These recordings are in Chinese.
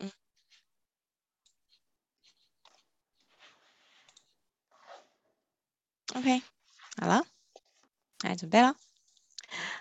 嗯。OK，好了，来准备了。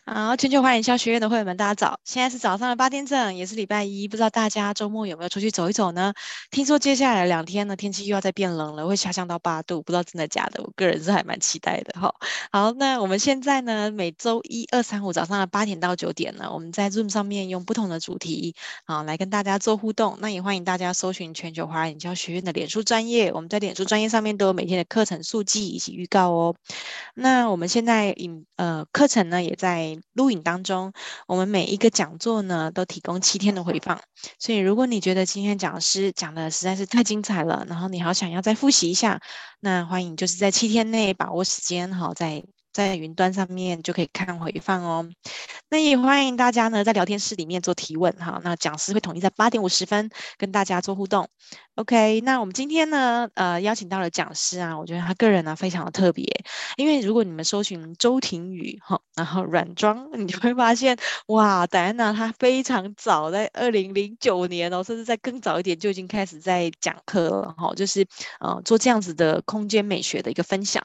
好，全球华人营销学院的会员们，大家早！现在是早上的八点整，也是礼拜一，不知道大家周末有没有出去走一走呢？听说接下来两天呢，天气又要再变冷了，会下降到八度，不知道真的假的。我个人是还蛮期待的哈。好，那我们现在呢，每周一、二、三、五早上的八点到九点呢，我们在 Zoom 上面用不同的主题啊来跟大家做互动。那也欢迎大家搜寻全球华人营销学院的脸书专业，我们在脸书专业上面都有每天的课程速记以及预告哦。那我们现在影呃课程呢也在录影当中，我们每一个讲座呢都提供七天的回放，所以如果你觉得今天讲师讲的实在是太精彩了，然后你好想要再复习一下，那欢迎就是在七天内把握时间，好在在云端上面就可以看回放哦。那也欢迎大家呢在聊天室里面做提问哈，那讲师会统一在八点五十分跟大家做互动。OK，那我们今天呢，呃，邀请到了讲师啊，我觉得他个人呢非常的特别，因为如果你们搜寻周婷宇哈，然后软装，你就会发现哇，戴安娜她非常早，在二零零九年哦，甚至在更早一点就已经开始在讲课了哈，就是呃做这样子的空间美学的一个分享。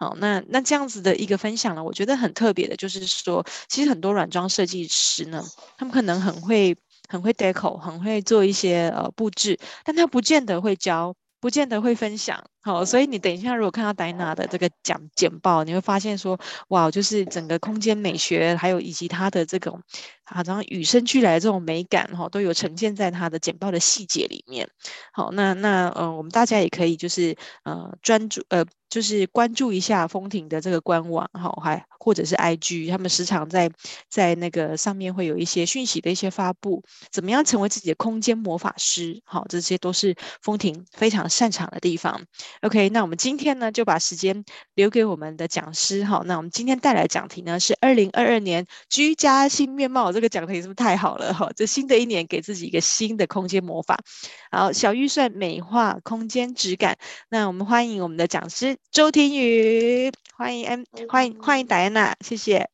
好，那那这样子的一个分享呢，我觉得很特别的，就是说，其实很多软装设计师呢，他们可能很会。很会 deco，很会做一些呃布置，但他不见得会教，不见得会分享。好，所以你等一下如果看到戴娜的这个讲简报，你会发现说，哇，就是整个空间美学，还有以及它的这种好像与生俱来的这种美感哈，都有呈现在它的简报的细节里面。好，那那呃，我们大家也可以就是呃专注呃。就是关注一下风亭的这个官网，哈，还或者是 IG，他们时常在在那个上面会有一些讯息的一些发布，怎么样成为自己的空间魔法师，好，这些都是风亭非常擅长的地方。OK，那我们今天呢就把时间留给我们的讲师，哈，那我们今天带来讲题呢是二零二二年居家新面貌，这个讲题是不是太好了，哈？这新的一年给自己一个新的空间魔法，好，小预算美化空间质感，那我们欢迎我们的讲师。周婷宇，欢迎 M，欢迎欢迎戴安娜，谢谢。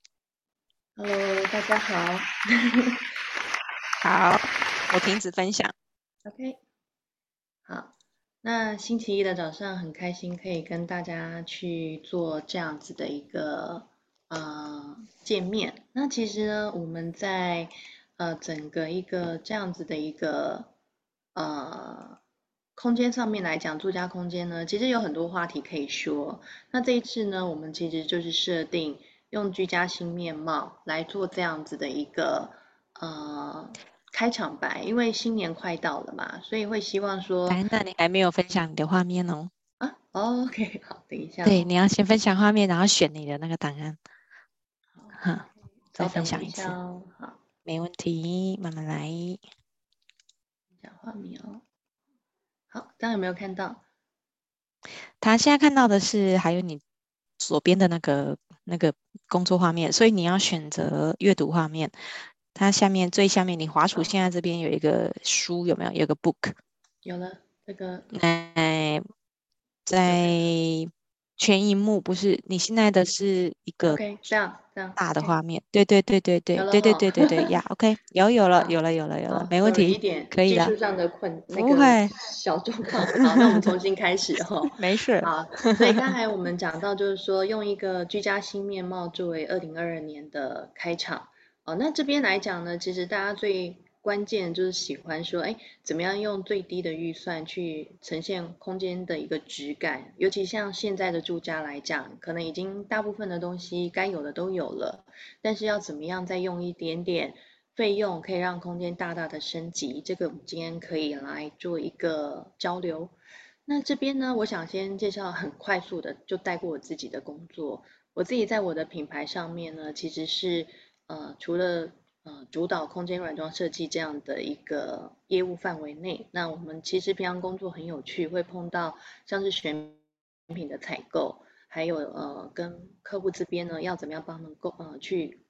Hello，大家好。好，我停止分享。OK，好，那星期一的早上很开心可以跟大家去做这样子的一个呃见面。那其实呢，我们在呃整个一个这样子的一个呃。空间上面来讲，住家空间呢，其实有很多话题可以说。那这一次呢，我们其实就是设定用居家新面貌来做这样子的一个呃开场白，因为新年快到了嘛，所以会希望说，那你还没有分享你的画面哦。啊，OK，好，等一下。对，你要先分享画面，然后选你的那个档案。好，再分享一次。好，没问题，慢慢来。讲画面哦。好，大家有没有看到？他现在看到的是还有你左边的那个那个工作画面，所以你要选择阅读画面。它下面最下面，你滑鼠现在这边有一个书，有没有？有个 book。有了，这个。哎，在。全荧幕不是，你现在的是一个这样这样大的画面，对对对对对对对对对对呀，OK，有有了有了有了有了，没问题，可以了。技术上的困不会小状况，好，那我们重新开始哈，没事。好，所以刚才我们讲到就是说，用一个居家新面貌作为二零二二年的开场，哦，那这边来讲呢，其实大家最。关键就是喜欢说，哎，怎么样用最低的预算去呈现空间的一个质感？尤其像现在的住家来讲，可能已经大部分的东西该有的都有了，但是要怎么样再用一点点费用，可以让空间大大的升级？这个我们今天可以来做一个交流。那这边呢，我想先介绍很快速的，就带过我自己的工作。我自己在我的品牌上面呢，其实是呃，除了呃，主导空间软装设计这样的一个业务范围内，那我们其实平常工作很有趣，会碰到像是选品的采购，还有呃跟客户这边呢要怎么样帮他们购呃去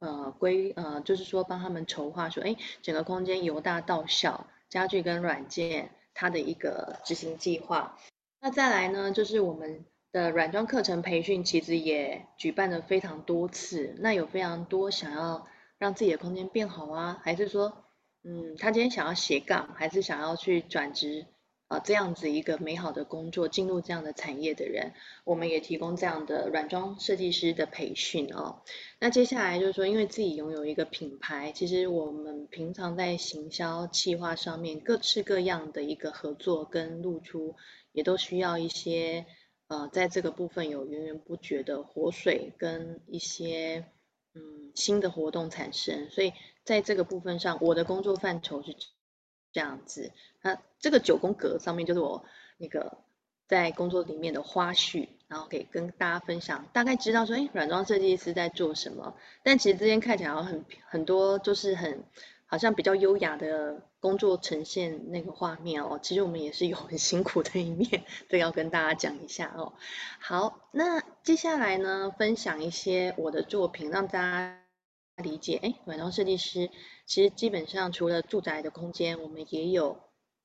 呃归呃就是说帮他们筹划说，哎，整个空间由大到小，家具跟软件它的一个执行计划。那再来呢，就是我们。的软装课程培训其实也举办了非常多次，那有非常多想要让自己的空间变好啊，还是说，嗯，他今天想要斜杠，还是想要去转职？啊，这样子一个美好的工作，进入这样的产业的人，我们也提供这样的软装设计师的培训哦。那接下来就是说，因为自己拥有一个品牌，其实我们平常在行销企划上面，各式各样的一个合作跟露出，也都需要一些呃，在这个部分有源源不绝的活水跟一些嗯新的活动产生。所以在这个部分上，我的工作范畴是。这样子，那这个九宫格上面就是我那个在工作里面的花絮，然后可以跟大家分享，大概知道说，哎，软装设计师在做什么。但其实这边看起来好像很很多，就是很好像比较优雅的工作呈现那个画面哦。其实我们也是有很辛苦的一面，都要跟大家讲一下哦。好，那接下来呢，分享一些我的作品，让大家。理解，哎，软装设计师其实基本上除了住宅的空间，我们也有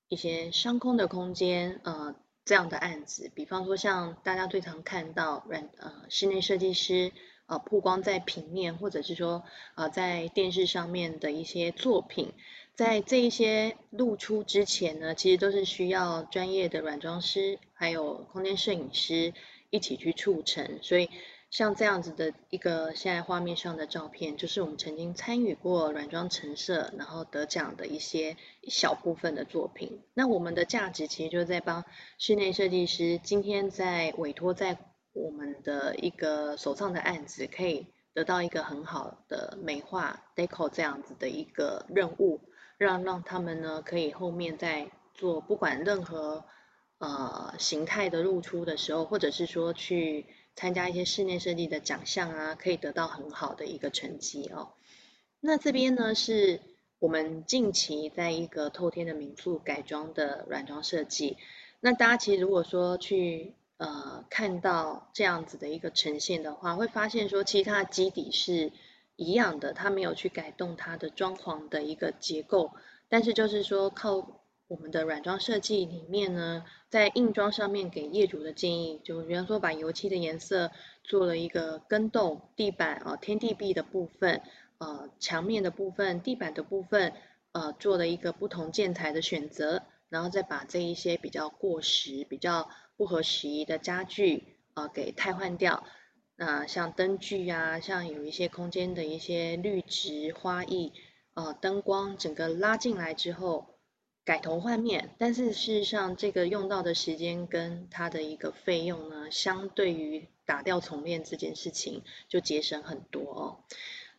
一些商空的空间，呃，这样的案子。比方说，像大家最常看到软呃室内设计师呃曝光在平面，或者是说呃在电视上面的一些作品，在这一些露出之前呢，其实都是需要专业的软装师还有空间摄影师一起去促成，所以。像这样子的一个现在画面上的照片，就是我们曾经参与过软装陈设，然后得奖的一些一小部分的作品。那我们的价值其实就是在帮室内设计师，今天在委托在我们的一个手上的案子，可以得到一个很好的美化 deco 这样子的一个任务，让让他们呢可以后面在做不管任何呃形态的露出的时候，或者是说去。参加一些室内设计的奖项啊，可以得到很好的一个成绩哦。那这边呢，是我们近期在一个透天的民宿改装的软装设计。那大家其实如果说去呃看到这样子的一个呈现的话，会发现说其实它的基底是一样的，它没有去改动它的装潢的一个结构，但是就是说靠。我们的软装设计里面呢，在硬装上面给业主的建议，就比方说把油漆的颜色做了一个更动，地板啊、天地壁的部分，呃，墙面的部分，地板的部分，呃，做了一个不同建材的选择，然后再把这一些比较过时、比较不合时宜的家具啊、呃、给汰换掉。那、像灯具啊，像有一些空间的一些绿植花艺，呃，灯光整个拉进来之后。改头换面，但是事实上，这个用到的时间跟它的一个费用呢，相对于打掉重练这件事情就节省很多哦。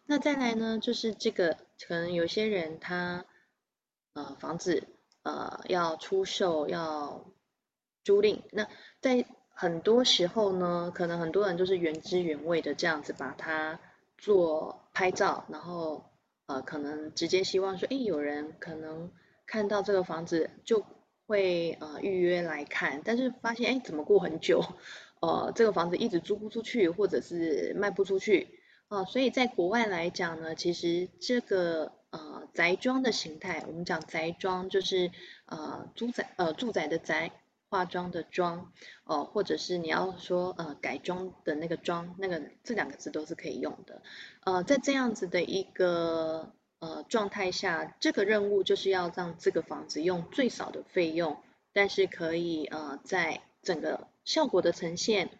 那再来呢，就是这个可能有些人他呃房子呃要出售要租赁，那在很多时候呢，可能很多人就是原汁原味的这样子把它做拍照，然后呃可能直接希望说，哎，有人可能。看到这个房子就会呃预约来看，但是发现哎怎么过很久，呃这个房子一直租不出去，或者是卖不出去啊、所以在国外来讲呢，其实这个呃宅庄的形态，我们讲宅庄就是呃住宅呃住宅的宅，化妆的妆哦、或者是你要说呃改装的那个装，那个这两个字都是可以用的，呃在这样子的一个。呃，状态下，这个任务就是要让这个房子用最少的费用，但是可以呃，在整个效果的呈现，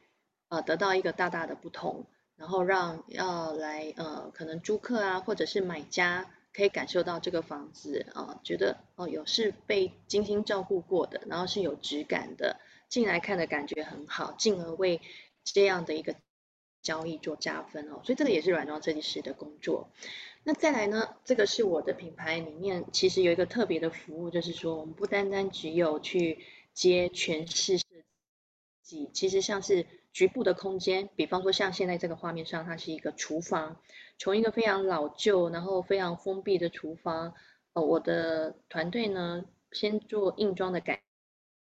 呃，得到一个大大的不同，然后让要来呃，可能租客啊，或者是买家可以感受到这个房子啊、觉得哦、有是被精心照顾过的，然后是有质感的，进来看的感觉很好，进而为这样的一个交易做加分哦，所以这个也是软装设计师的工作。那再来呢，这个是我的品牌里面，其实有一个特别的服务，就是说我们不单单只有去接全市设计，其实像是局部的空间，比方说像现在这个画面上，它是一个厨房，从一个非常老旧，然后非常封闭的厨房，呃，我的团队呢，先做硬装的改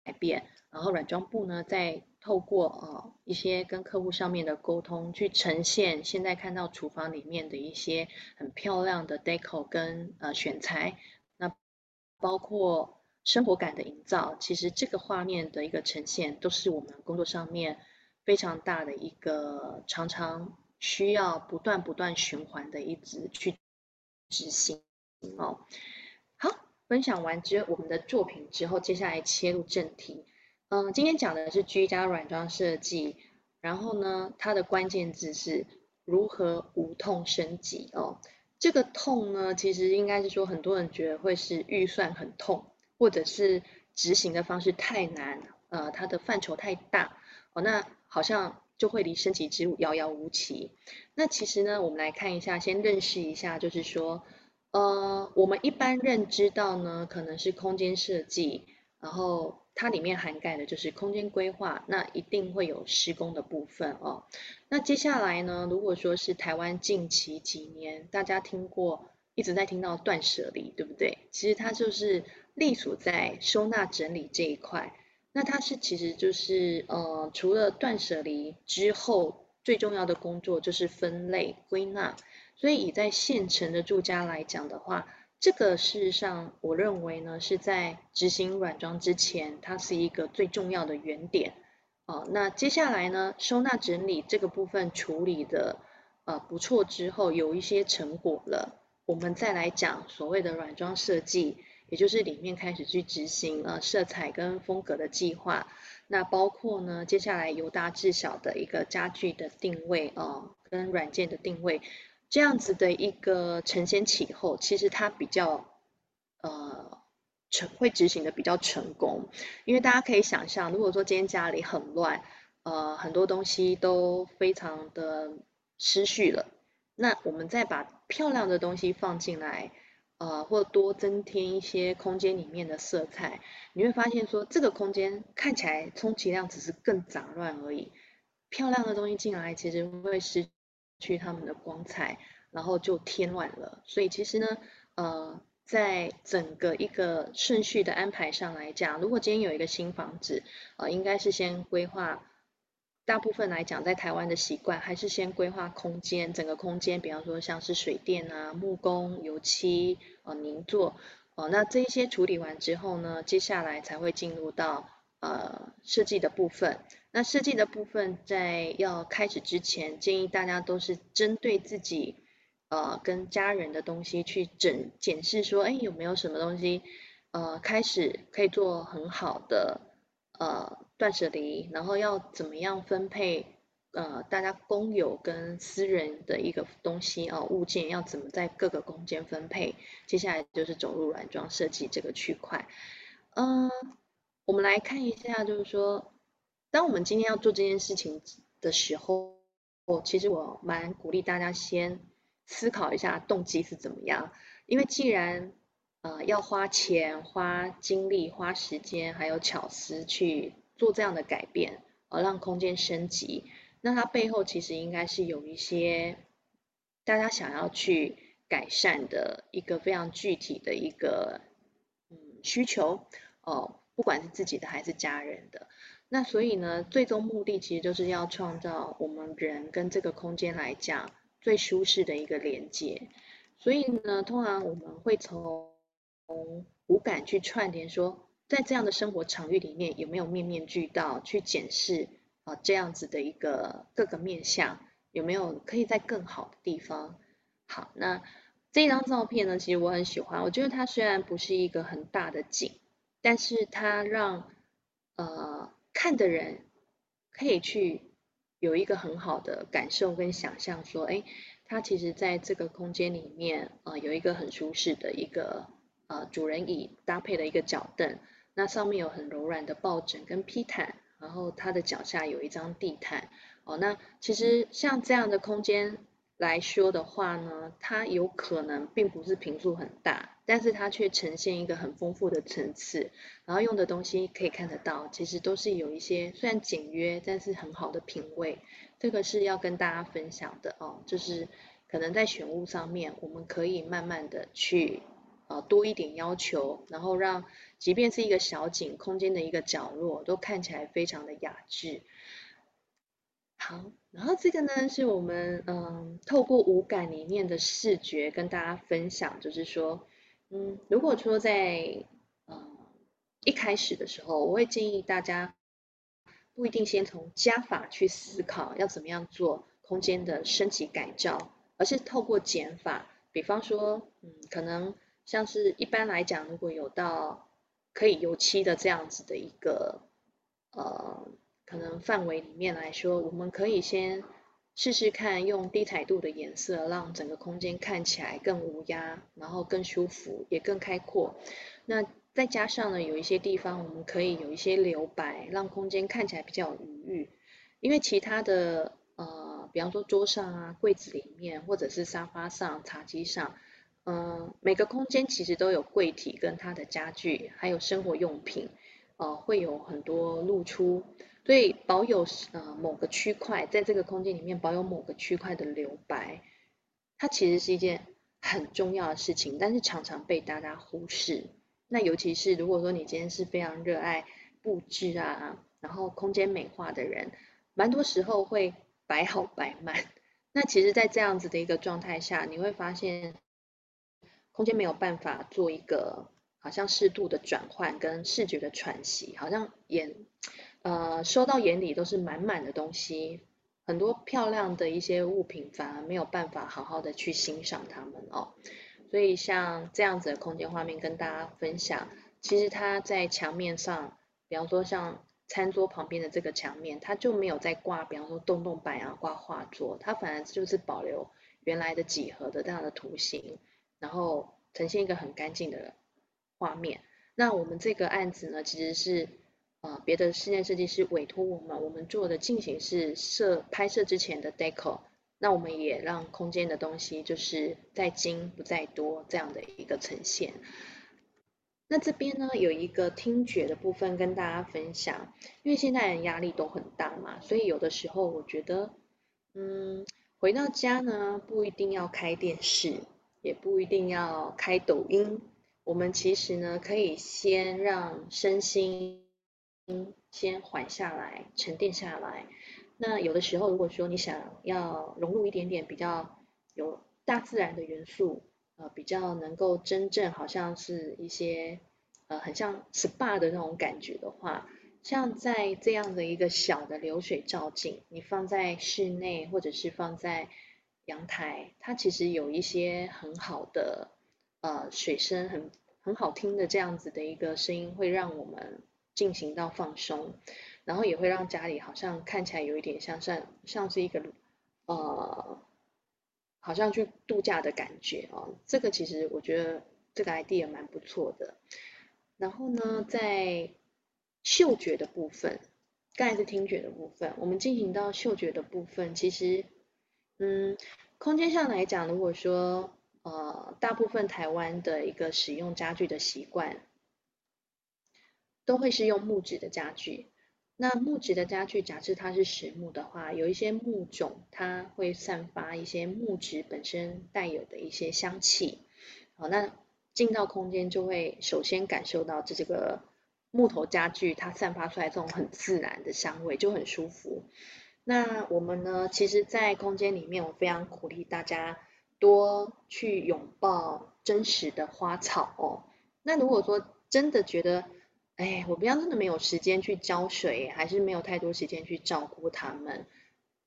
改变，然后软装部呢，再透过呃一些跟客户上面的沟通，去呈现现在看到厨房里面的一些很漂亮的 deco 跟呃选材，那包括生活感的营造，其实这个画面的一个呈现，都是我们工作上面非常大的一个常常需要不断不断循环的一直去执行哦。好，分享完之我们的作品之后，接下来切入正题。嗯，今天讲的是居家软装设计，然后呢，它的关键字是如何无痛升级哦。这个痛呢，其实应该是说很多人觉得会是预算很痛，或者是执行的方式太难，呃，它的范畴太大哦，那好像就会离升级之路遥遥无期。那其实呢，我们来看一下，先认识一下，就是说，呃，我们一般认知到呢，可能是空间设计，然后它里面涵盖的就是空间规划，那一定会有施工的部分哦。那接下来呢，如果说是台湾近期几年大家听过，一直在听到断舍离，对不对？其实它就是隶属在收纳整理这一块。那它是其实就是呃，除了断舍离之后，最重要的工作就是分类归纳。所以以在现成的住家来讲的话，这个事实上我认为呢，是在执行软装之前，它是一个最重要的原点。哦，那接下来呢，收纳整理这个部分处理的呃不错之后，有一些成果了，我们再来讲所谓的软装设计，也就是里面开始去执行呃色彩跟风格的计划，那包括呢，接下来由大至小的一个家具的定位啊、呃，跟软件的定位，这样子的一个承先启后，其实它比较呃。成会执行的比较成功，因为大家可以想象，如果说今天家里很乱，呃，很多东西都非常的失序了，那我们再把漂亮的东西放进来，呃，或多增添一些空间里面的色彩，你会发现说，这个空间看起来充其量只是更杂乱而已，漂亮的东西进来其实会失去它们的光彩，然后就添乱了。所以其实呢，呃。在整个一个顺序的安排上来讲，如果今天有一个新房子，呃，应该是先规划。大部分来讲，在台湾的习惯还是先规划空间，整个空间，比方说像是水电啊、木工、油漆、呃、泥作，哦、呃，那这一些处理完之后呢，接下来才会进入到呃设计的部分。那设计的部分在要开始之前，建议大家都是针对自己。呃，跟家人的东西去整检视，说，哎，有没有什么东西，呃，开始可以做很好的呃断舍离，然后要怎么样分配，呃，大家公有跟私人的一个东西啊、物件要怎么在各个空间分配，接下来就是走入软装设计这个区块。嗯、呃，我们来看一下，就是说，当我们今天要做这件事情的时候，我其实我蛮鼓励大家先。思考一下动机是怎么样？因为既然呃要花钱、花精力、花时间，还有巧思去做这样的改变，而让空间升级，那它背后其实应该是有一些大家想要去改善的一个非常具体的一个嗯需求哦、不管是自己的还是家人的。那所以呢，最终目的其实就是要创造我们人跟这个空间来讲。最舒适的一个连接，所以呢，通常我们会从五感去串联，说在这样的生活场域里面有没有面面俱到，去检视啊这样子的一个各个面向有没有可以在更好的地方。好，那这张照片呢，其实我很喜欢，我觉得它虽然不是一个很大的景，但是它让呃看的人可以去。有一个很好的感受跟想象，说，哎，它其实在这个空间里面，呃，有一个很舒适的一个呃主人椅搭配的一个脚凳，那上面有很柔软的抱枕跟披毯，然后它的脚下有一张地毯，哦，那其实像这样的空间。来说的话呢，它有可能并不是平数很大，但是它却呈现一个很丰富的层次，然后用的东西可以看得到，其实都是有一些虽然简约，但是很好的品味。这个是要跟大家分享的哦，就是可能在选物上面，我们可以慢慢的去啊多一点要求，然后让即便是一个小景空间的一个角落，都看起来非常的雅致。好，然后这个呢是我们嗯透过五感里面的视觉跟大家分享，就是说，嗯，如果说在嗯一开始的时候，我会建议大家不一定先从加法去思考要怎么样做空间的升级改造，而是透过减法，比方说，嗯，可能像是一般来讲，如果有到可以油漆的这样子的一个呃可能范围里面来说，我们可以先试试看用低彩度的颜色，让整个空间看起来更无压，然后更舒服，也更开阔。那再加上呢，有一些地方我们可以有一些留白，让空间看起来比较有余裕。因为其他的呃，比方说桌上啊、柜子里面，或者是沙发上、茶几上。嗯，每个空间其实都有柜体跟它的家具，还有生活用品，呃，会有很多露出，所以保有呃某个区块，在这个空间里面保有某个区块的留白，它其实是一件很重要的事情，但是常常被大家忽视。那尤其是如果说你今天是非常热爱布置啊，然后空间美化的人，蛮多时候会摆好摆满。那其实，在这样子的一个状态下，你会发现。空间没有办法做一个好像适度的转换跟视觉的喘息，好像眼呃收到眼里都是满满的东西，很多漂亮的一些物品反而没有办法好好的去欣赏它们哦。所以像这样子的空间画面跟大家分享，其实它在墙面上，比方说像餐桌旁边的这个墙面，它就没有在挂，比方说洞洞板啊挂画作，它反而就是保留原来的几何的这样的图形。然后呈现一个很干净的画面。那我们这个案子呢，其实是呃别的室内设计师委托我们，我们做的进行是摄拍摄之前的 deco。那我们也让空间的东西就是在精不在多这样的一个呈现。那这边呢，有一个听觉的部分跟大家分享，因为现在人压力都很大嘛，所以有的时候我觉得，嗯，回到家呢，不一定要开电视。也不一定要开抖音，我们其实呢，可以先让身心先缓下来，沉淀下来。那有的时候，如果说你想要融入一点点比较有大自然的元素，呃，比较能够真正好像是一些呃很像 SPA 的那种感觉的话，像在这样的一个小的流水照镜，你放在室内或者是放在。阳台，它其实有一些很好的呃水声，很很好听的这样子的一个声音，会让我们进行到放松，然后也会让家里好像看起来有一点像像像是一个呃，好像去度假的感觉哦。这个其实我觉得这个 idea 蛮不错的。然后呢，在嗅觉的部分，刚才是听觉的部分，我们进行到嗅觉的部分，其实。嗯，空间上来讲，如果说呃，大部分台湾的一个使用家具的习惯，都会是用木质的家具。那木质的家具，假设它是实木的话，有一些木种，它会散发一些木质本身带有的一些香气。好，那进到空间就会首先感受到这这个木头家具它散发出来这种很自然的香味，就很舒服。那我们呢，其实，在空间里面，我非常鼓励大家多去拥抱真实的花草哦。那如果说真的觉得，哎，我不要真的没有时间去浇水，还是没有太多时间去照顾它们，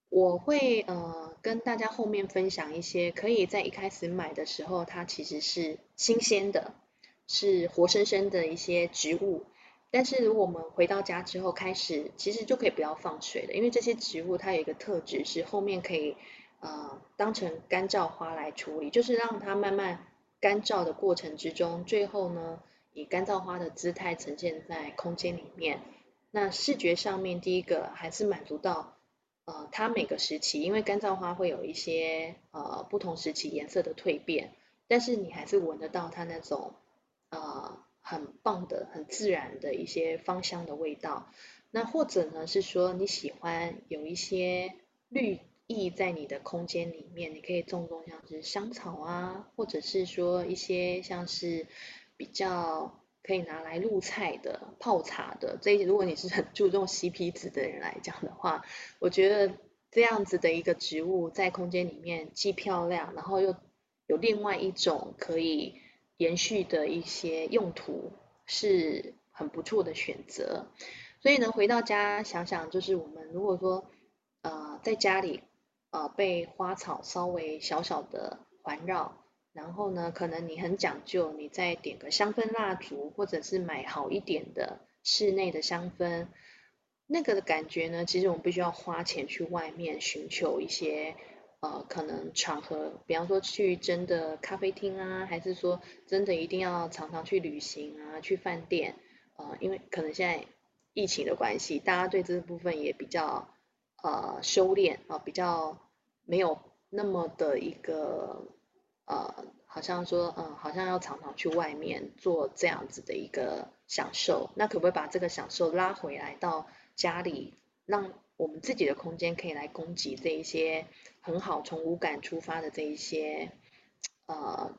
我会呃跟大家后面分享一些可以在一开始买的时候，它其实是新鲜的，是活生生的一些植物。但是如果我们回到家之后开始，其实就可以不要放水了，因为这些植物它有一个特质是后面可以呃当成干燥花来处理，就是让它慢慢干燥的过程之中，最后呢以干燥花的姿态呈现在空间里面。那视觉上面第一个还是满足到呃它每个时期，因为干燥花会有一些呃不同时期颜色的蜕变，但是你还是闻得到它那种呃。很棒的、很自然的一些芳香的味道。那或者呢，是说你喜欢有一些绿意在你的空间里面，你可以种种像是香草啊，或者是说一些像是比较可以拿来入菜的、泡茶的。这如果你是很注重 CP 值的人来讲的话，我觉得这样子的一个植物在空间里面既漂亮，然后又有另外一种可以。延续的一些用途是很不错的选择，所以呢，回到家想想，就是我们如果说呃在家里呃被花草稍微小小的环绕，然后呢，可能你很讲究，你再点个香氛蜡烛，或者是买好一点的室内的香氛，那个的感觉呢，其实我们必须要花钱去外面寻求一些呃可能场合，比方说去真的咖啡厅啊，还是说真的一定要常常去旅行啊，去饭店，呃，因为可能现在疫情的关系，大家对这部分也比较呃修炼啊，呃，比较没有那么的一个。呃，好像说，嗯，好像要常常去外面做这样子的一个享受，那可不可以把这个享受拉回来到家里，让我们自己的空间可以来供给这一些很好从五感出发的这一些呃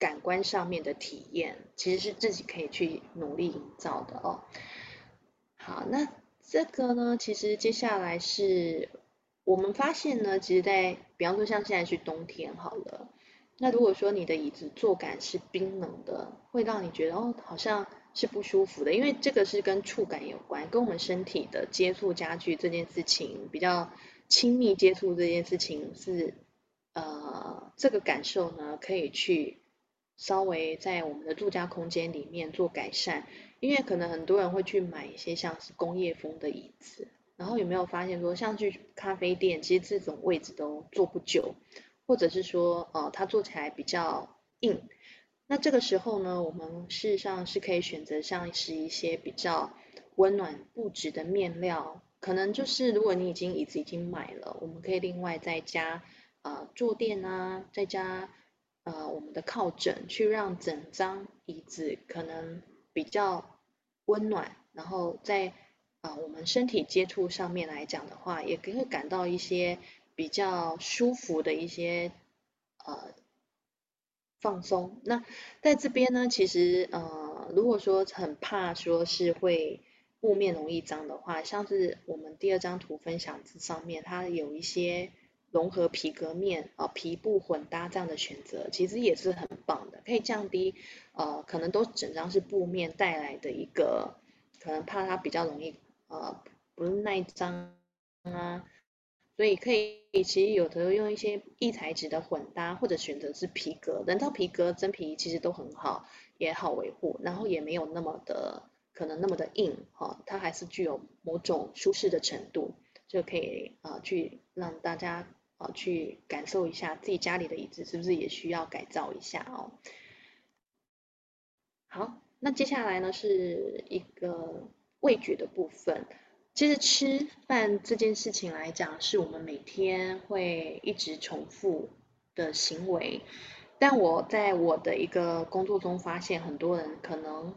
感官上面的体验，其实是自己可以去努力营造的哦。好，那这个呢，其实接下来是我们发现呢，其实在比方说像现在是冬天好了。那如果说你的椅子坐感是冰冷的，会让你觉得哦，好像是不舒服的，因为这个是跟触感有关，跟我们身体的接触家具这件事情比较亲密接触这件事情是，呃，这个感受呢可以去稍微在我们的住家空间里面做改善，因为可能很多人会去买一些像是工业风的椅子，然后有没有发现说，像去咖啡店，其实这种位置都坐不久。或者是说，呃，它做起来比较硬，那这个时候呢，我们事实上是可以选择像是一些比较温暖布置的面料，可能就是如果你已经椅子已经买了，我们可以另外再加呃坐垫啊，再加呃我们的靠枕，去让整张椅子可能比较温暖，然后在啊、我们身体接触上面来讲的话，也可以感到一些。比较舒服的一些呃放松。那在这边呢，其实呃，如果说很怕说是会布面容易脏的话，像是我们第二张图分享这上面，它有一些融合皮革面啊、皮布混搭这样的选择，其实也是很棒的，可以降低呃可能都整张是布面带来的一个可能怕它比较容易呃不耐脏啊。所以可以，其实有的用一些异材质的混搭，或者选择是皮革，人造皮革、真皮其实都很好，也好维护，然后也没有那么的可能那么的硬哈，它还是具有某种舒适的程度，就可以啊去让大家啊去感受一下自己家里的椅子是不是也需要改造一下哦。好，那接下来呢是一个味觉的部分。其实吃饭这件事情来讲，是我们每天会一直重复的行为。但我在我的一个工作中发现，很多人可能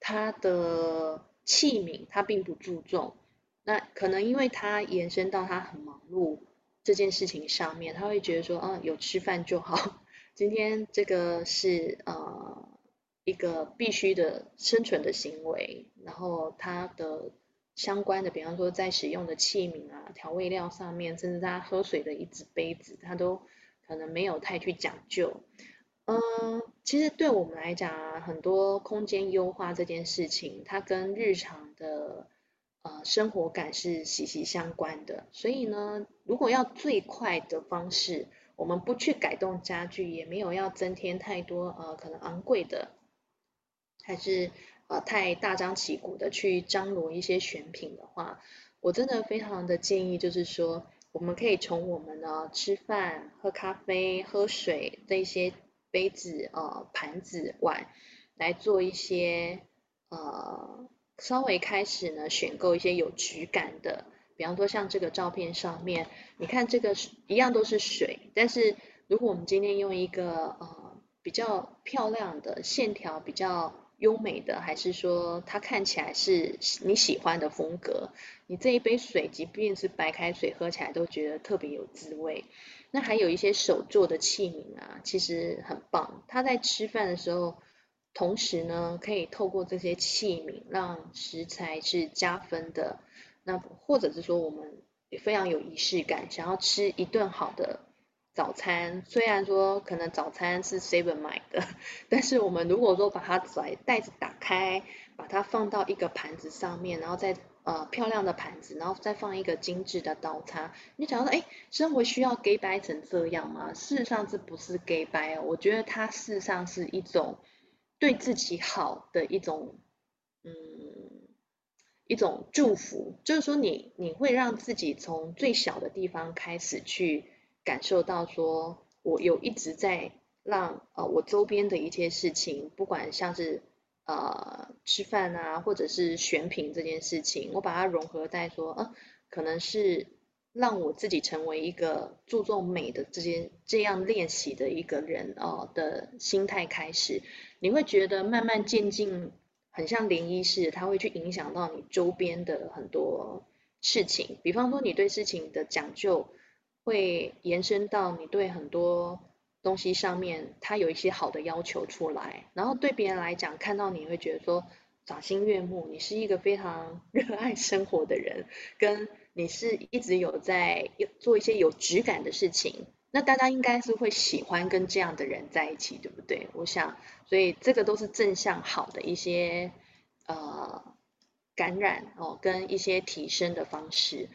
他的器皿他并不注重，那可能因为他延伸到他很忙碌这件事情上面，他会觉得说，嗯，有吃饭就好。今天这个是呃一个必须的生存的行为，然后他的。相关的，比方说在使用的器皿啊、调味料上面，甚至他喝水的一只杯子，他都可能没有太去讲究。嗯，其实对我们来讲啊，很多空间优化这件事情，它跟日常的呃生活感是息息相关的。所以呢，如果要最快的方式，我们不去改动家具，也没有要增添太多呃可能昂贵的，还是。呃，太大张旗鼓的去张罗一些选品的话，我真的非常的建议，就是说，我们可以从我们呢吃饭、喝咖啡、喝水这些杯子、呃盘子、碗来做一些呃稍微开始呢选购一些有质感的，比方说像这个照片上面，你看这个一样都是水，但是如果我们今天用一个呃比较漂亮的线条比较。优美的，还是说它看起来是你喜欢的风格？你这一杯水，即便是白开水，喝起来都觉得特别有滋味。那还有一些手做的器皿啊，其实很棒。他在吃饭的时候，同时呢，可以透过这些器皿让食材是加分的。那或者是说，我们非常有仪式感，想要吃一顿好的。早餐虽然说可能早餐是 seven 买的，但是我们如果说把它在袋子打开，把它放到一个盘子上面，然后再呃漂亮的盘子，然后再放一个精致的刀叉。你想说，哎，生活需要假掰成这样吗？事实上，这不是假掰哦，我觉得它事实上是一种对自己好的一种，嗯，一种祝福。就是说，你你会让自己从最小的地方开始去感受到，说我有一直在。让呃我周边的一些事情，不管像是呃吃饭啊，或者是选品这件事情，我把它融合在说，呃，可能是让我自己成为一个注重美的这些这样练习的一个人哦、的心态开始，你会觉得慢慢渐进，很像涟漪式，它会去影响到你周边的很多事情，比方说你对事情的讲究，会延伸到你对很多。东西上面，它有一些好的要求出来，然后对别人来讲，看到你会觉得说赏心悦目，你是一个非常 热爱生活的人，跟你是一直有在做一些有质感的事情，那大家应该是会喜欢跟这样的人在一起，对不对？我想，所以这个都是正向好的一些呃感染哦，跟一些提升的方式。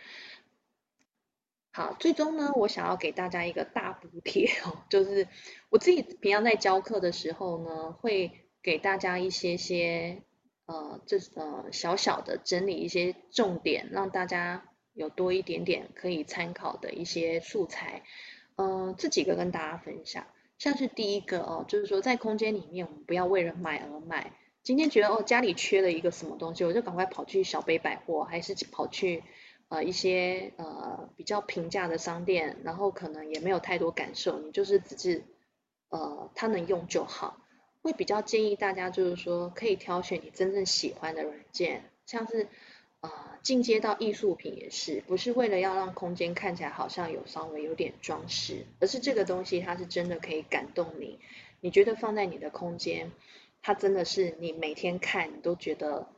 好，最终呢，我想要给大家一个大补贴哦，就是我自己平常在教课的时候呢，会给大家一些些呃，这呃小小的整理一些重点，让大家有多一点点可以参考的一些素材。嗯、呃，这几个跟大家分享，像是第一个哦，就是说在空间里面，我们不要为了买而买。今天觉得哦，家里缺了一个什么东西，我就赶快跑去小北百货，还是跑去。呃，一些呃比较平价的商店，然后可能也没有太多感受，你就是只是呃它能用就好。会比较建议大家就是说，可以挑选你真正喜欢的软件，像是呃进阶到艺术品也是，不是为了要让空间看起来好像有稍微有点装饰，而是这个东西它是真的可以感动你，你觉得放在你的空间，它真的是你每天看你都觉得。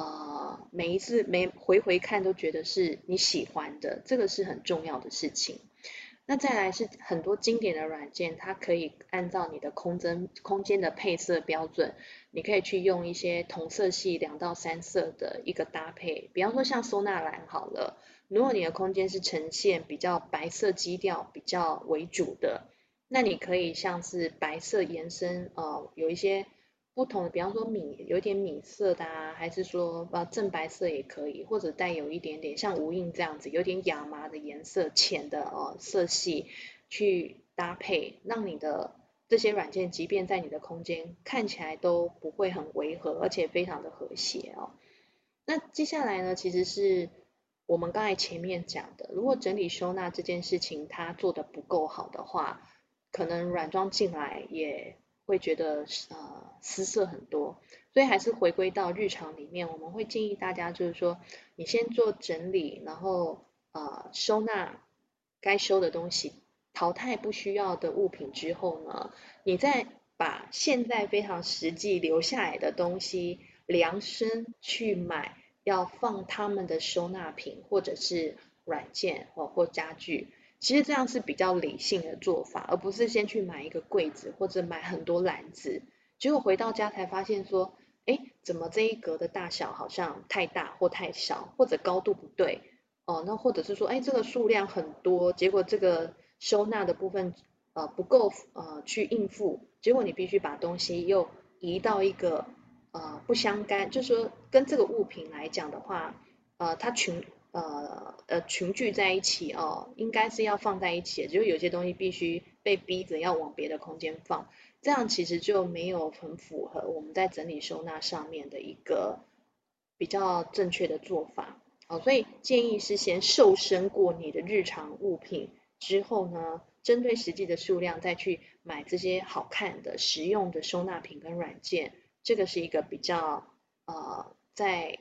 呃，每一次每回回看都觉得是你喜欢的，这个是很重要的事情。那再来是很多经典的软件，它可以按照你的空间空间的配色标准，你可以去用一些同色系两到三色的一个搭配。比方说像收纳篮好了，如果你的空间是呈现比较白色基调比较为主的，那你可以像是白色延伸，呃，有一些。不同的，比方说米有点米色的啊，还是说呃正白色也可以，或者带有一点点像无印这样子，有点亚麻的颜色，浅的哦色系去搭配，让你的这些软件，即便在你的空间看起来都不会很违和，而且非常的和谐哦。那接下来呢，其实是我们刚才前面讲的，如果整理收纳这件事情它做得不够好的话，可能软装进来也。会觉得呃失色很多，所以还是回归到日常里面，我们会建议大家就是说，你先做整理，然后呃收纳该收的东西，淘汰不需要的物品之后呢，你再把现在非常实际留下来的东西量身去买，要放他们的收纳品或者是软件或或家具。其实这样是比较理性的做法，而不是先去买一个柜子或者买很多篮子，结果回到家才发现说，哎，怎么这一格的大小好像太大或太小，或者高度不对，哦，那或者是说，哎，这个数量很多，结果这个收纳的部分呃不够呃去应付，结果你必须把东西又移到一个呃不相干，就是说跟这个物品来讲的话，呃，它群。呃呃，群聚在一起哦，应该是要放在一起，就是有些东西必须被逼着要往别的空间放，这样其实就没有很符合我们在整理收纳上面的一个比较正确的做法。哦，所以建议是先瘦身过你的日常物品之后呢，针对实际的数量再去买这些好看的、实用的收纳品跟软件，这个是一个比较呃在。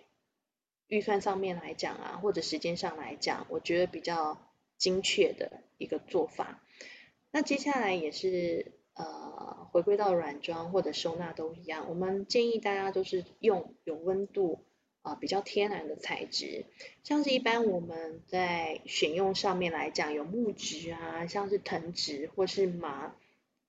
预算上面来讲啊，或者时间上来讲，我觉得比较精确的一个做法。那接下来也是呃，回归到软装或者收纳都一样，我们建议大家都是用有温度啊、比较天然的材质，像是一般我们在选用上面来讲，有木质啊，像是藤植或是麻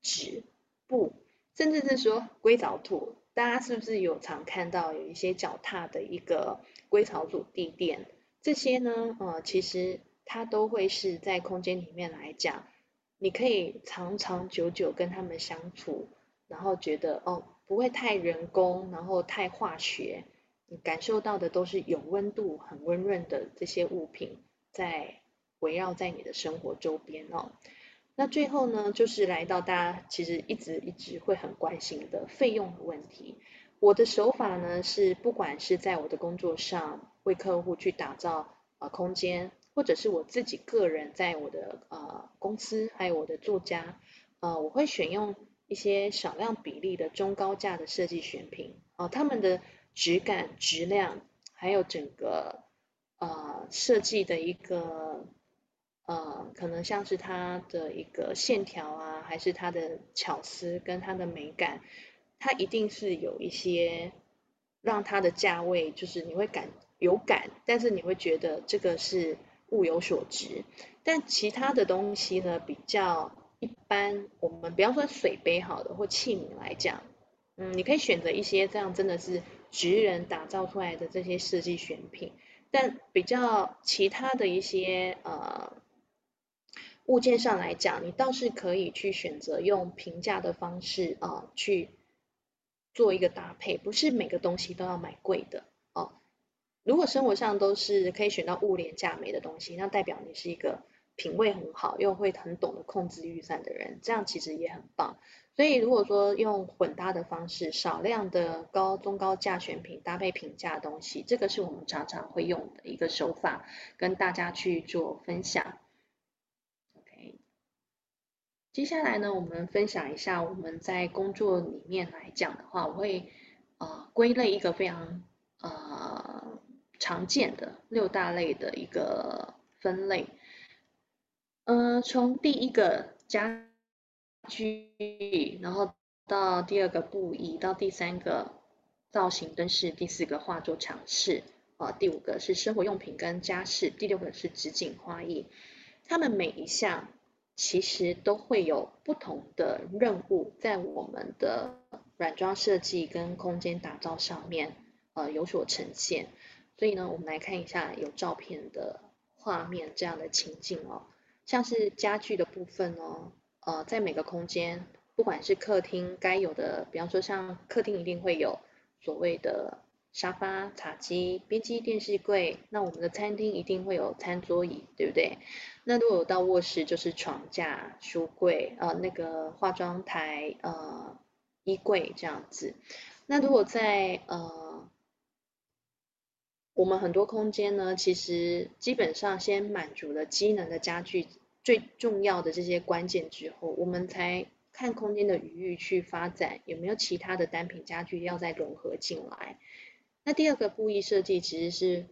质布，甚至是说硅藻土。大家是不是有常看到有一些脚踏的一个归巢组地垫？这些呢，呃，其实它都会是在空间里面来讲，你可以长长久久跟他们相处，然后觉得哦，不会太人工，然后太化学，你感受到的都是有温度、很温润的这些物品在围绕在你的生活周边哦。那最后呢，就是来到大家其实一直一直会很关心的费用的问题。我的手法呢是，不管是在我的工作上为客户去打造呃空间，或者是我自己个人在我的呃公司还有我的作家，呃，我会选用一些少量比例的中高价的设计选品，哦、呃，他们的质感、质量，还有整个呃设计的一个。呃，可能像是它的一个线条啊，还是它的巧思跟它的美感，它一定是有一些让它的价位，就是你会感有感，但是你会觉得这个是物有所值。但其他的东西呢，比较一般，我们不要说水杯好的或器皿来讲，嗯，你可以选择一些这样真的是职人打造出来的这些设计选品，但比较其他的一些呃。物件上来讲，你倒是可以去选择用平价的方式啊、去做一个搭配，不是每个东西都要买贵的哦、如果生活上都是可以选到物廉价美的东西，那代表你是一个品味很好又会很懂得控制预算的人，这样其实也很棒。所以如果说用混搭的方式，少量的高中高价选品搭配平价东西，这个是我们常常会用的一个手法，跟大家去做分享。接下来呢，我们分享一下我们在工作里面来讲的话，我会呃归类一个非常呃常见的六大类的一个分类。呃，从第一个家具，然后到第二个布艺，到第三个造型灯饰，第四个画作墙饰，呃，第五个是生活用品跟家饰，第六个是纸景花艺，它们每一项。其实都会有不同的任务在我们的软装设计跟空间打造上面，呃，有所呈现。所以呢，我们来看一下有照片的画面这样的情境哦，像是家具的部分哦，呃，在每个空间，不管是客厅该有的，比方说像客厅一定会有所谓的。沙发、茶几、边机、电视柜，那我们的餐厅一定会有餐桌椅，对不对？那如果有到卧室，就是床架、书柜，呃，那个化妆台，呃，衣柜这样子。那如果在呃，我们很多空间呢，其实基本上先满足了机能的家具最重要的这些关键之后，我们才看空间的余裕去发展，有没有其他的单品家具要再融合进来。那第二个布艺设计其实是，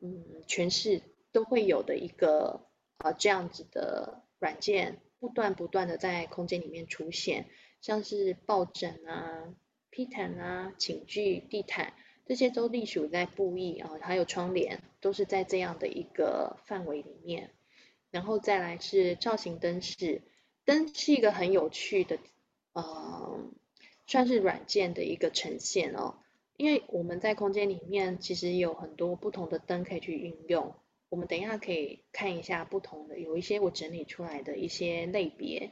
嗯，全市都会有的一个啊这样子的软件，不断不断的在空间里面出现，像是抱枕啊、披毯啊、寝具、地毯，这些都隶属在布艺啊，还有窗帘，都是在这样的一个范围里面。然后再来是造型灯饰，灯是一个很有趣的，呃，算是软件的一个呈现哦。因为我们在空间里面其实有很多不同的灯可以去运用，我们等一下可以看一下不同的，有一些我整理出来的一些类别。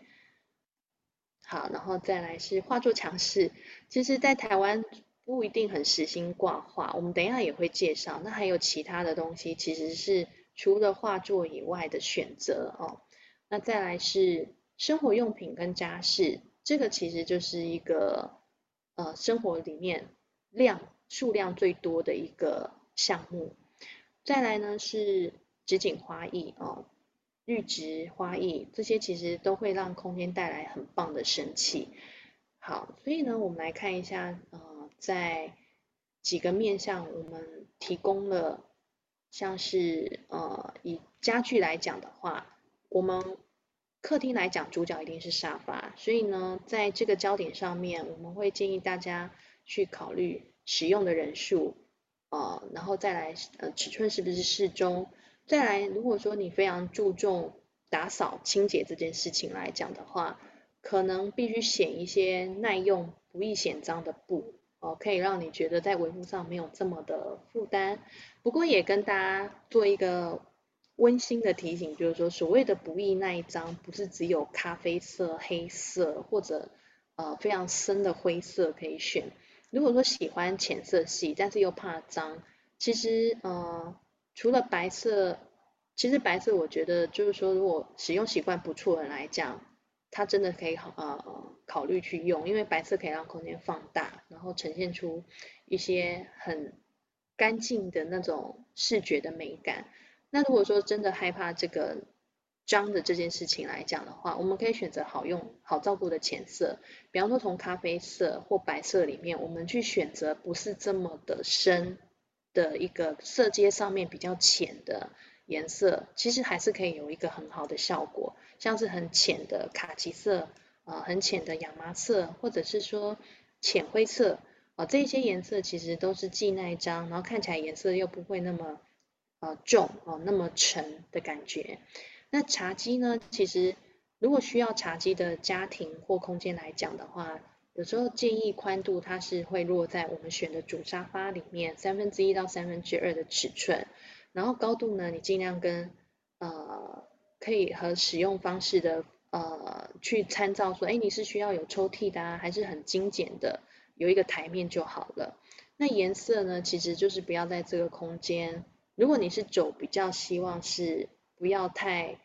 好，然后再来是画作墙饰，其实，在台湾不一定很实行挂画，我们等一下也会介绍。那还有其他的东西，其实是除了画作以外的选择哦。那再来是生活用品跟家饰，这个其实就是一个呃生活里面。量数量最多的一个项目，再来呢是植景花艺哦，绿植花艺这些其实都会让空间带来很棒的生气。好，所以呢，我们来看一下，呃，在几个面向，我们提供了像是呃以家具来讲的话，我们客厅来讲，主角一定是沙发，所以呢，在这个焦点上面，我们会建议大家。去考虑使用的人数，呃，然后再来，呃，尺寸是不是适中？再来，如果说你非常注重打扫清洁这件事情来讲的话，可能必须选一些耐用、不易显脏的布，哦，可以让你觉得在维护上没有这么的负担。不过也跟大家做一个温馨的提醒，就是说所谓的不易那一张，不是只有咖啡色、黑色或者呃非常深的灰色可以选。如果说喜欢浅色系，但是又怕脏，其实呃除了白色，其实白色我觉得就是说，如果使用习惯不错的来讲，它真的可以呃考虑去用，因为白色可以让空间放大，然后呈现出一些很干净的那种视觉的美感。那如果说真的害怕这个脏的这件事情来讲的话，我们可以选择好用、好照顾的浅色，比方说从咖啡色或白色里面，我们去选择不是这么的深的一个色阶上面比较浅的颜色，其实还是可以有一个很好的效果。像是很浅的卡其色，呃，很浅的亚麻色，或者是说浅灰色，啊、呃，这些颜色其实都是既耐脏，然后看起来颜色又不会那么呃重哦、呃，那么沉的感觉。那茶几呢，其实如果需要茶几的家庭或空间来讲的话，有时候建议宽度它是会落在我们选的主沙发里面三分之一到三分之二的尺寸，然后高度呢，你尽量跟呃。可以和使用方式的呃去参照说，哎，你是需要有抽屉的啊，还是很精简的，有一个台面就好了。那颜色呢，其实就是不要在这个空间。如果你是走比较希望是不要太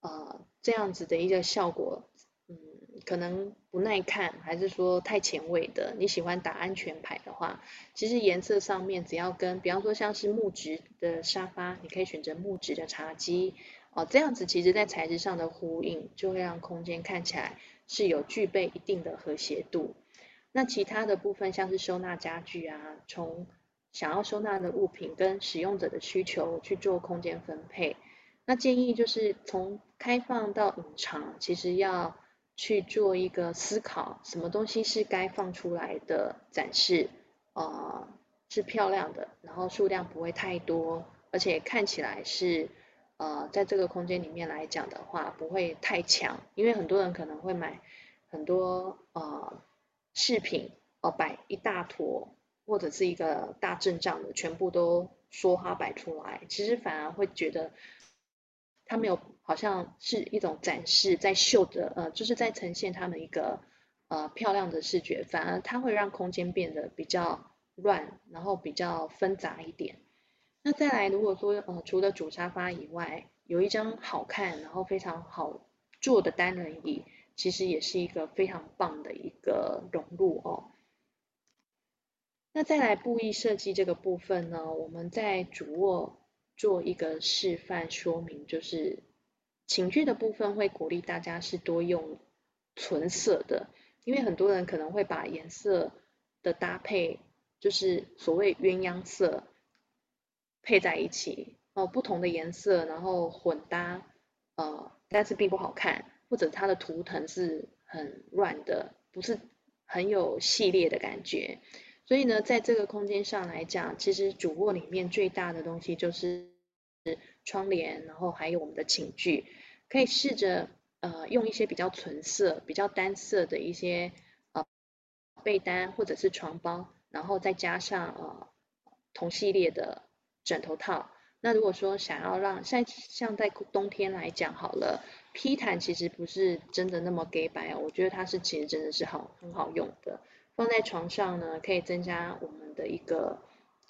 呃这样子的一个效果，嗯，可能不耐看，还是说太前卫的，你喜欢打安全牌的话，其实颜色上面只要跟，比方说像是木质的沙发，你可以选择木质的茶几。哦，这样子其实在材质上的呼应，就会让空间看起来是有具备一定的和谐度。那其他的部分，像是收纳家具啊，从想要收纳的物品跟使用者的需求去做空间分配。那建议就是从开放到隐藏，其实要去做一个思考，什么东西是该放出来的展示，呃，是漂亮的，然后数量不会太多，而且看起来是。呃，在这个空间里面来讲的话，不会太强，因为很多人可能会买很多呃饰品，哦、摆一大坨或者是一个大阵仗的，全部都梭哈摆出来，其实反而会觉得他没有好像是一种展示在秀的，呃，就是在呈现他们一个呃漂亮的视觉，反而它会让空间变得比较乱，然后比较纷杂一点。那再来，如果说呃，除了主沙发以外，有一张好看然后非常好坐的单人椅，其实也是一个非常棒的一个融入哦。那再来布艺设计这个部分呢，我们在主卧做一个示范说明，就是寝具的部分会鼓励大家是多用纯色的，因为很多人可能会把颜色的搭配，就是所谓鸳鸯色。配在一起哦，不同的颜色，然后混搭，呃，但是并不好看，或者它的图腾是很乱的，不是很有系列的感觉。所以呢，在这个空间上来讲，其实主卧里面最大的东西就是窗帘，然后还有我们的寝具，可以试着呃用一些比较纯色、比较单色的一些呃被单或者是床包，然后再加上呃同系列的。枕头套，那如果说想要让像像在冬天来讲好了，披毯其实不是真的那么给白哦，我觉得它是其实真的是好很好用的，放在床上呢，可以增加我们的一个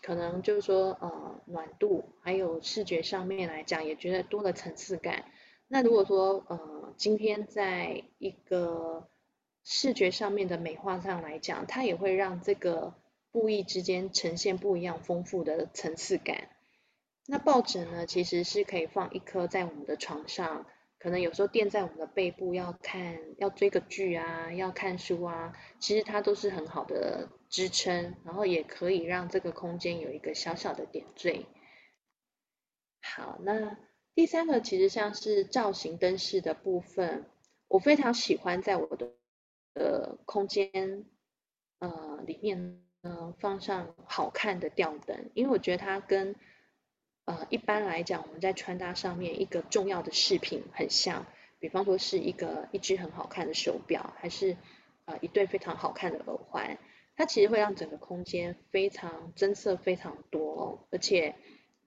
可能就是说呃暖度，还有视觉上面来讲也觉得多了层次感。那如果说呃今天在一个视觉上面的美化上来讲，它也会让这个。布艺之间呈现不一样丰富的层次感。那抱枕呢，其实是可以放一颗在我们的床上，可能有时候垫在我们的背部，要看要追个剧啊，要看书啊，其实它都是很好的支撑，然后也可以让这个空间有一个小小的点缀。好，那第三个其实像是造型灯饰的部分，我非常喜欢在我的呃空间呃里面。嗯，放上好看的吊灯，因为我觉得它跟呃一般来讲我们在穿搭上面一个重要的饰品很像，比方说是一个一只很好看的手表，还是呃一对非常好看的耳环，它其实会让整个空间非常增色非常多哦，而且，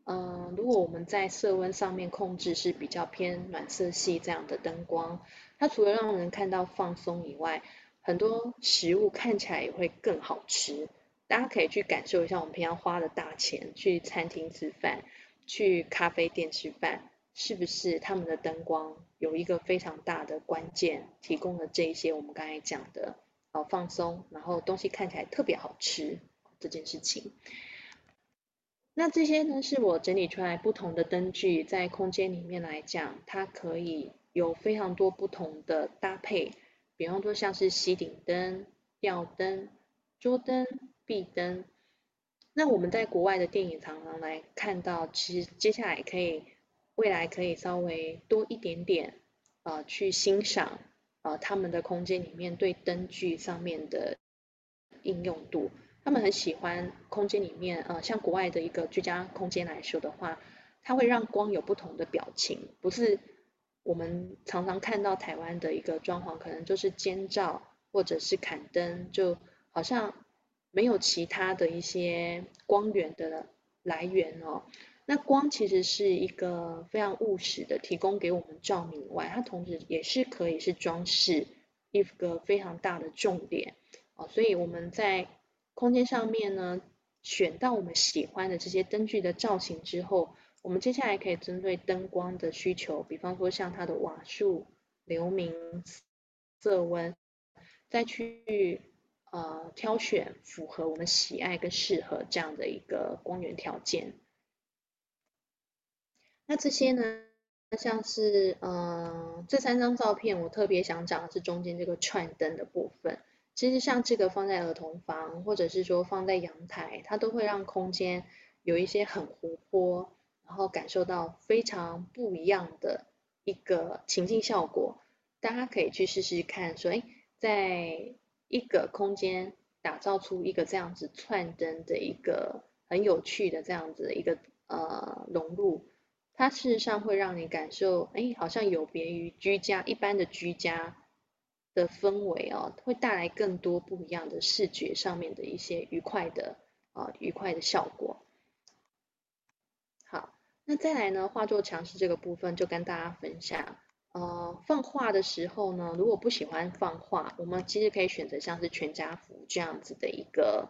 嗯、呃，如果我们在色温上面控制是比较偏暖色系这样的灯光，它除了让人看到放松以外，很多食物看起来也会更好吃。大家可以去感受一下，我们平常花的大钱去餐厅吃饭，去咖啡店吃饭，是不是他们的灯光有一个非常大的关键，提供了这一些我们刚才讲的。好放松，然后东西看起来特别好吃这件事情。那这些呢，是我整理出来不同的灯具，在空间里面来讲，它可以有非常多不同的搭配。比方说像是吸顶灯、吊灯、桌灯、壁灯。那我们在国外的电影常常来看到，其实接下来可以未来可以稍微多一点点呃去欣赏。呃，他们的空间里面对灯具上面的应用度，他们很喜欢空间里面，呃，像国外的一个居家空间来说的话，它会让光有不同的表情，不是我们常常看到台湾的一个装潢，可能就是尖照或者是砍灯，就好像没有其他的一些光源的来源哦。那光其实是一个非常务实的，提供给我们照明外，它同时也是可以是装饰一个非常大的重点哦。所以我们在空间上面呢，选到我们喜欢的这些灯具的造型之后，我们接下来可以针对灯光的需求，比方说像它的瓦数、流明、色温，再去呃挑选符合我们喜爱跟适合这样的一个光源条件。那这些呢，像是嗯、这三张照片，我特别想讲的是中间这个串灯的部分。其实像这个放在儿童房，或者是说放在阳台，它都会让空间有一些很活泼，然后感受到非常不一样的一个情境效果。大家可以去试试看，说，哎，在一个空间打造出一个这样子串灯的一个很有趣的这样子的一个呃融入。它事实上会让你感受，哎，好像有别于居家一般的居家的氛围哦，会带来更多不一样的视觉上面的一些愉快的啊、呃、愉快的效果。好，那再来呢，画作墙饰这个部分就跟大家分享，呃，放画的时候呢，如果不喜欢放画，我们其实可以选择像是全家福这样子的一个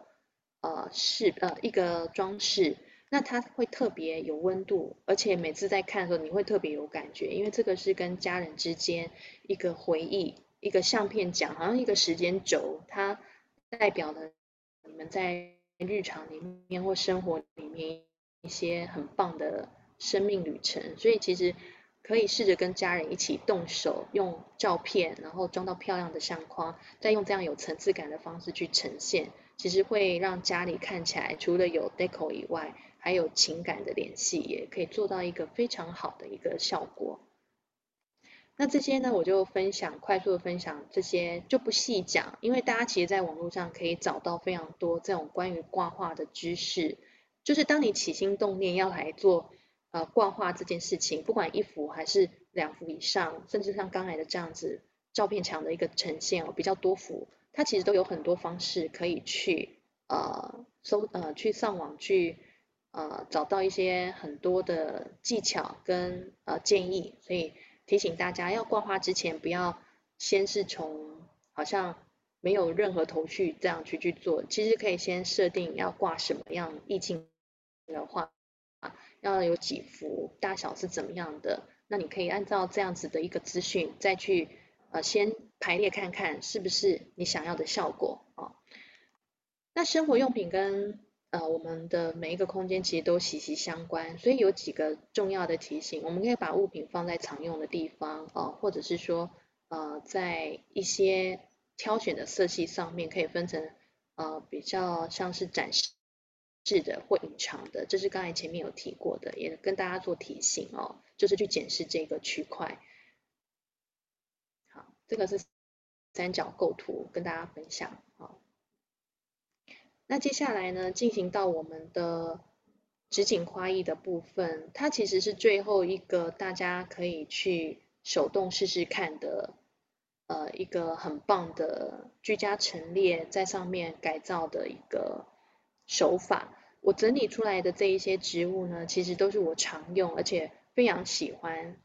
呃饰呃一个装饰。那它会特别有温度，而且每次在看的时候，你会特别有感觉，因为这个是跟家人之间一个回忆，一个相片讲，好像一个时间轴，它代表了你们在日常里面或生活里面一些很棒的生命旅程，所以其实可以试着跟家人一起动手，用照片，然后装到漂亮的相框，再用这样有层次感的方式去呈现，其实会让家里看起来除了有 deco 以外，还有情感的联系，也可以做到一个非常好的一个效果。那这些呢，我就分享，快速的分享这些就不细讲，因为大家其实在网络上可以找到非常多这种关于挂画的知识。就是当你起心动念要来做呃挂画这件事情，不管一幅还是两幅以上，甚至像刚才的这样子照片墙的一个呈现哦，比较多幅，它其实都有很多方式可以去呃搜呃去上网去。呃，找到一些很多的技巧跟呃建议，所以提醒大家要挂画之前，不要先是从好像没有任何头绪这样去去做，其实可以先设定要挂什么样意境的画，要有几幅，大小是怎么样的，那你可以按照这样子的一个资讯，再去呃先排列看看是不是你想要的效果、哦。那生活用品跟呃，我们的每一个空间其实都息息相关，所以有几个重要的提醒，我们可以把物品放在常用的地方啊、或者是说，呃，在一些挑选的色系上面，可以分成呃比较像是展示的或隐藏的，这是刚才前面有提过的，也跟大家做提醒哦，就是去检视这个区块。好，这个是三角构图，跟大家分享好。那接下来呢，进行到我们的实景花艺的部分，它其实是最后一个大家可以去手动试试看的呃一个很棒的居家陈列在上面改造的一个手法。我整理出来的这一些植物呢，其实都是我常用而且非常喜欢，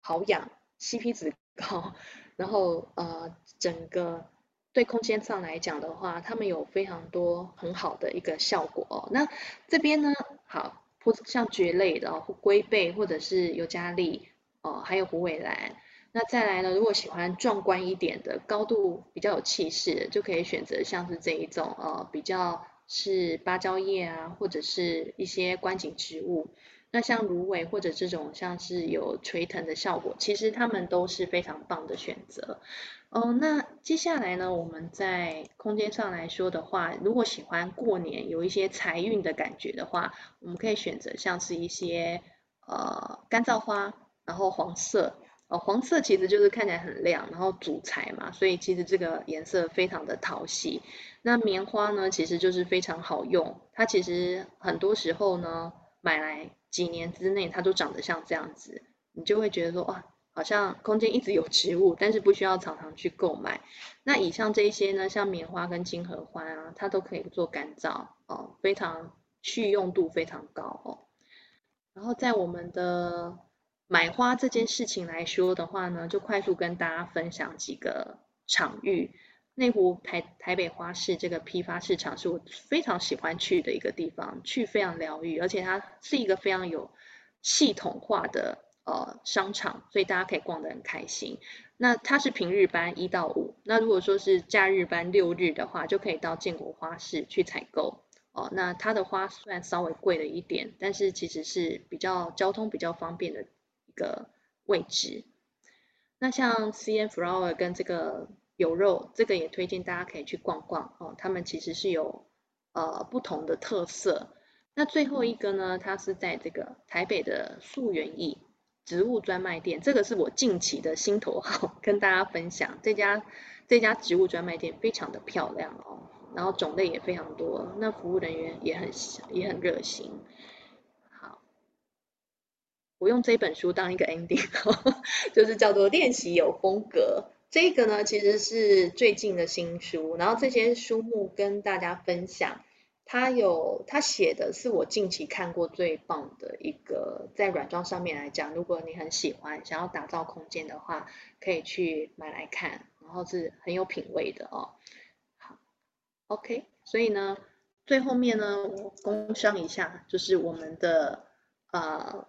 好养，CP 值高，然后呃整个对空间上来讲的话，它们有非常多很好的一个效果哦。那这边呢，好，像蕨类的哦，龟背或者是尤加利哦，还有虎尾兰。那再来呢，如果喜欢壮观一点的，高度比较有气势，就可以选择像是这一种呃比较。是芭蕉叶啊，或者是一些观景植物。那像芦苇或者这种像是有垂藤的效果，其实它们都是非常棒的选择。哦，那接下来呢，我们在空间上来说的话，如果喜欢过年有一些财运的感觉的话，我们可以选择像是一些呃干燥花，然后黄色。哦，黄色其实就是看起来很亮，然后主材嘛，所以其实这个颜色非常的讨喜。那棉花呢，其实就是非常好用，它其实很多时候呢，买来几年之内它都长得像这样子，你就会觉得说哇，好像空间一直有植物，但是不需要常常去购买。那以上这些呢，像棉花跟金合欢啊，它都可以做干燥哦，非常续用度非常高哦。然后在我们的买花这件事情来说的话呢，就快速跟大家分享几个场域。内湖台台北花市这个批发市场是我非常喜欢去的一个地方，去非常疗愈，而且它是一个非常有系统化的呃商场，所以大家可以逛得很开心。那它是平日班一到五，那如果说是假日班六日的话，就可以到建国花市去采购哦。那它的花虽然稍微贵了一点，但是其实是比较交通比较方便的。个位置，那像 CN Flower 跟这个有肉，这个也推荐大家可以去逛逛哦。他们其实是有呃不同的特色。那最后一个呢，它是在这个台北的素园艺植物专卖店，这个是我近期的心头好，跟大家分享。这家这家植物专卖店非常的漂亮哦，然后种类也非常多，那服务人员也很也很热心。我用这本书当一个 ending，就是叫做练习有风格。这个呢，其实是最近的新书，然后这些书目跟大家分享。他有他写的是我近期看过最棒的一个，在软装上面来讲，如果你很喜欢，想要打造空间的话，可以去买来看，然后是很有品味的哦。好，OK，所以呢，最后面呢，我工商一下，就是我们的呃。